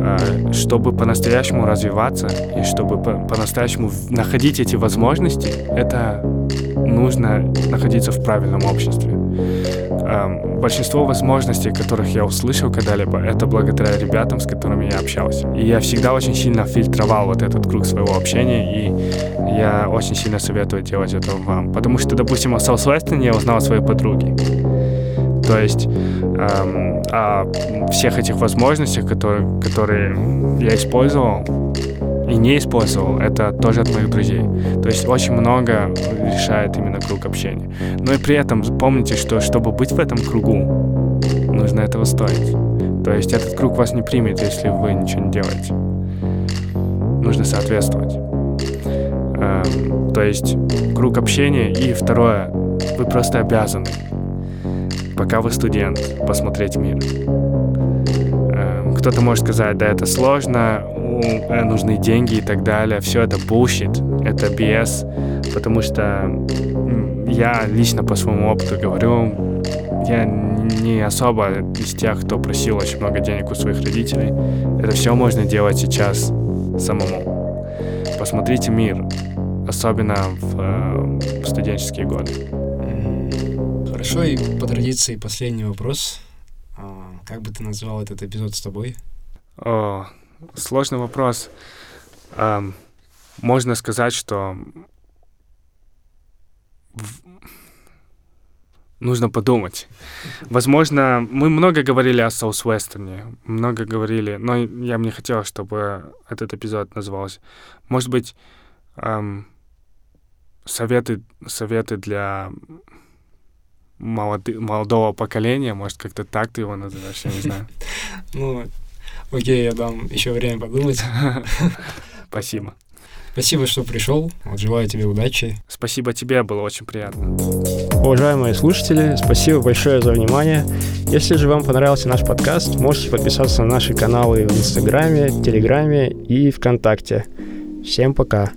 А, чтобы по-настоящему развиваться и чтобы по-настоящему находить эти возможности, это нужно находиться в правильном обществе. эм, большинство возможностей, которых я услышал когда-либо, это благодаря ребятам, с которыми я общался. И я всегда очень сильно фильтровал вот этот круг своего общения, и я очень сильно советую делать это вам. Потому что, допустим, о Саус-Вестоне я узнал о своей подруге. То есть эм, о всех этих возможностях, которые, которые я использовал, и не использовал, это тоже от моих друзей. То есть очень много решает именно круг общения. Но и при этом помните, что чтобы быть в этом кругу, нужно этого стоить. То есть этот круг вас не примет, если вы ничего не делаете. Нужно соответствовать. Эм, то есть круг общения и второе, вы просто обязаны, пока вы студент, посмотреть мир. Эм, кто-то может сказать, да, это сложно, Э, нужны деньги и так далее. Все это bullshit, это BS, потому что я лично по своему опыту говорю, я не особо из тех, кто просил очень много денег у своих родителей. Это все можно делать сейчас самому. Посмотрите мир, особенно в, э, в студенческие годы. Хорошо, и по традиции последний вопрос. А, как бы ты назвал этот эпизод с тобой? О, сложный вопрос. Um, можно сказать, что в... нужно подумать. Возможно, мы много говорили о Southwestern е, много говорили, но я бы не хотел, чтобы этот эпизод назывался. Может быть, um, советы, советы для молоды, молодого поколения, может, как-то так ты его называешь, я не знаю. Ну, Окей, я дам еще время подумать. Спасибо. Спасибо, что пришел. Вот, желаю тебе удачи. Спасибо тебе, было очень приятно. Уважаемые слушатели, спасибо большое за внимание. Если же вам понравился наш подкаст, можете подписаться на наши каналы в Инстаграме, Телеграме и ВКонтакте. Всем пока.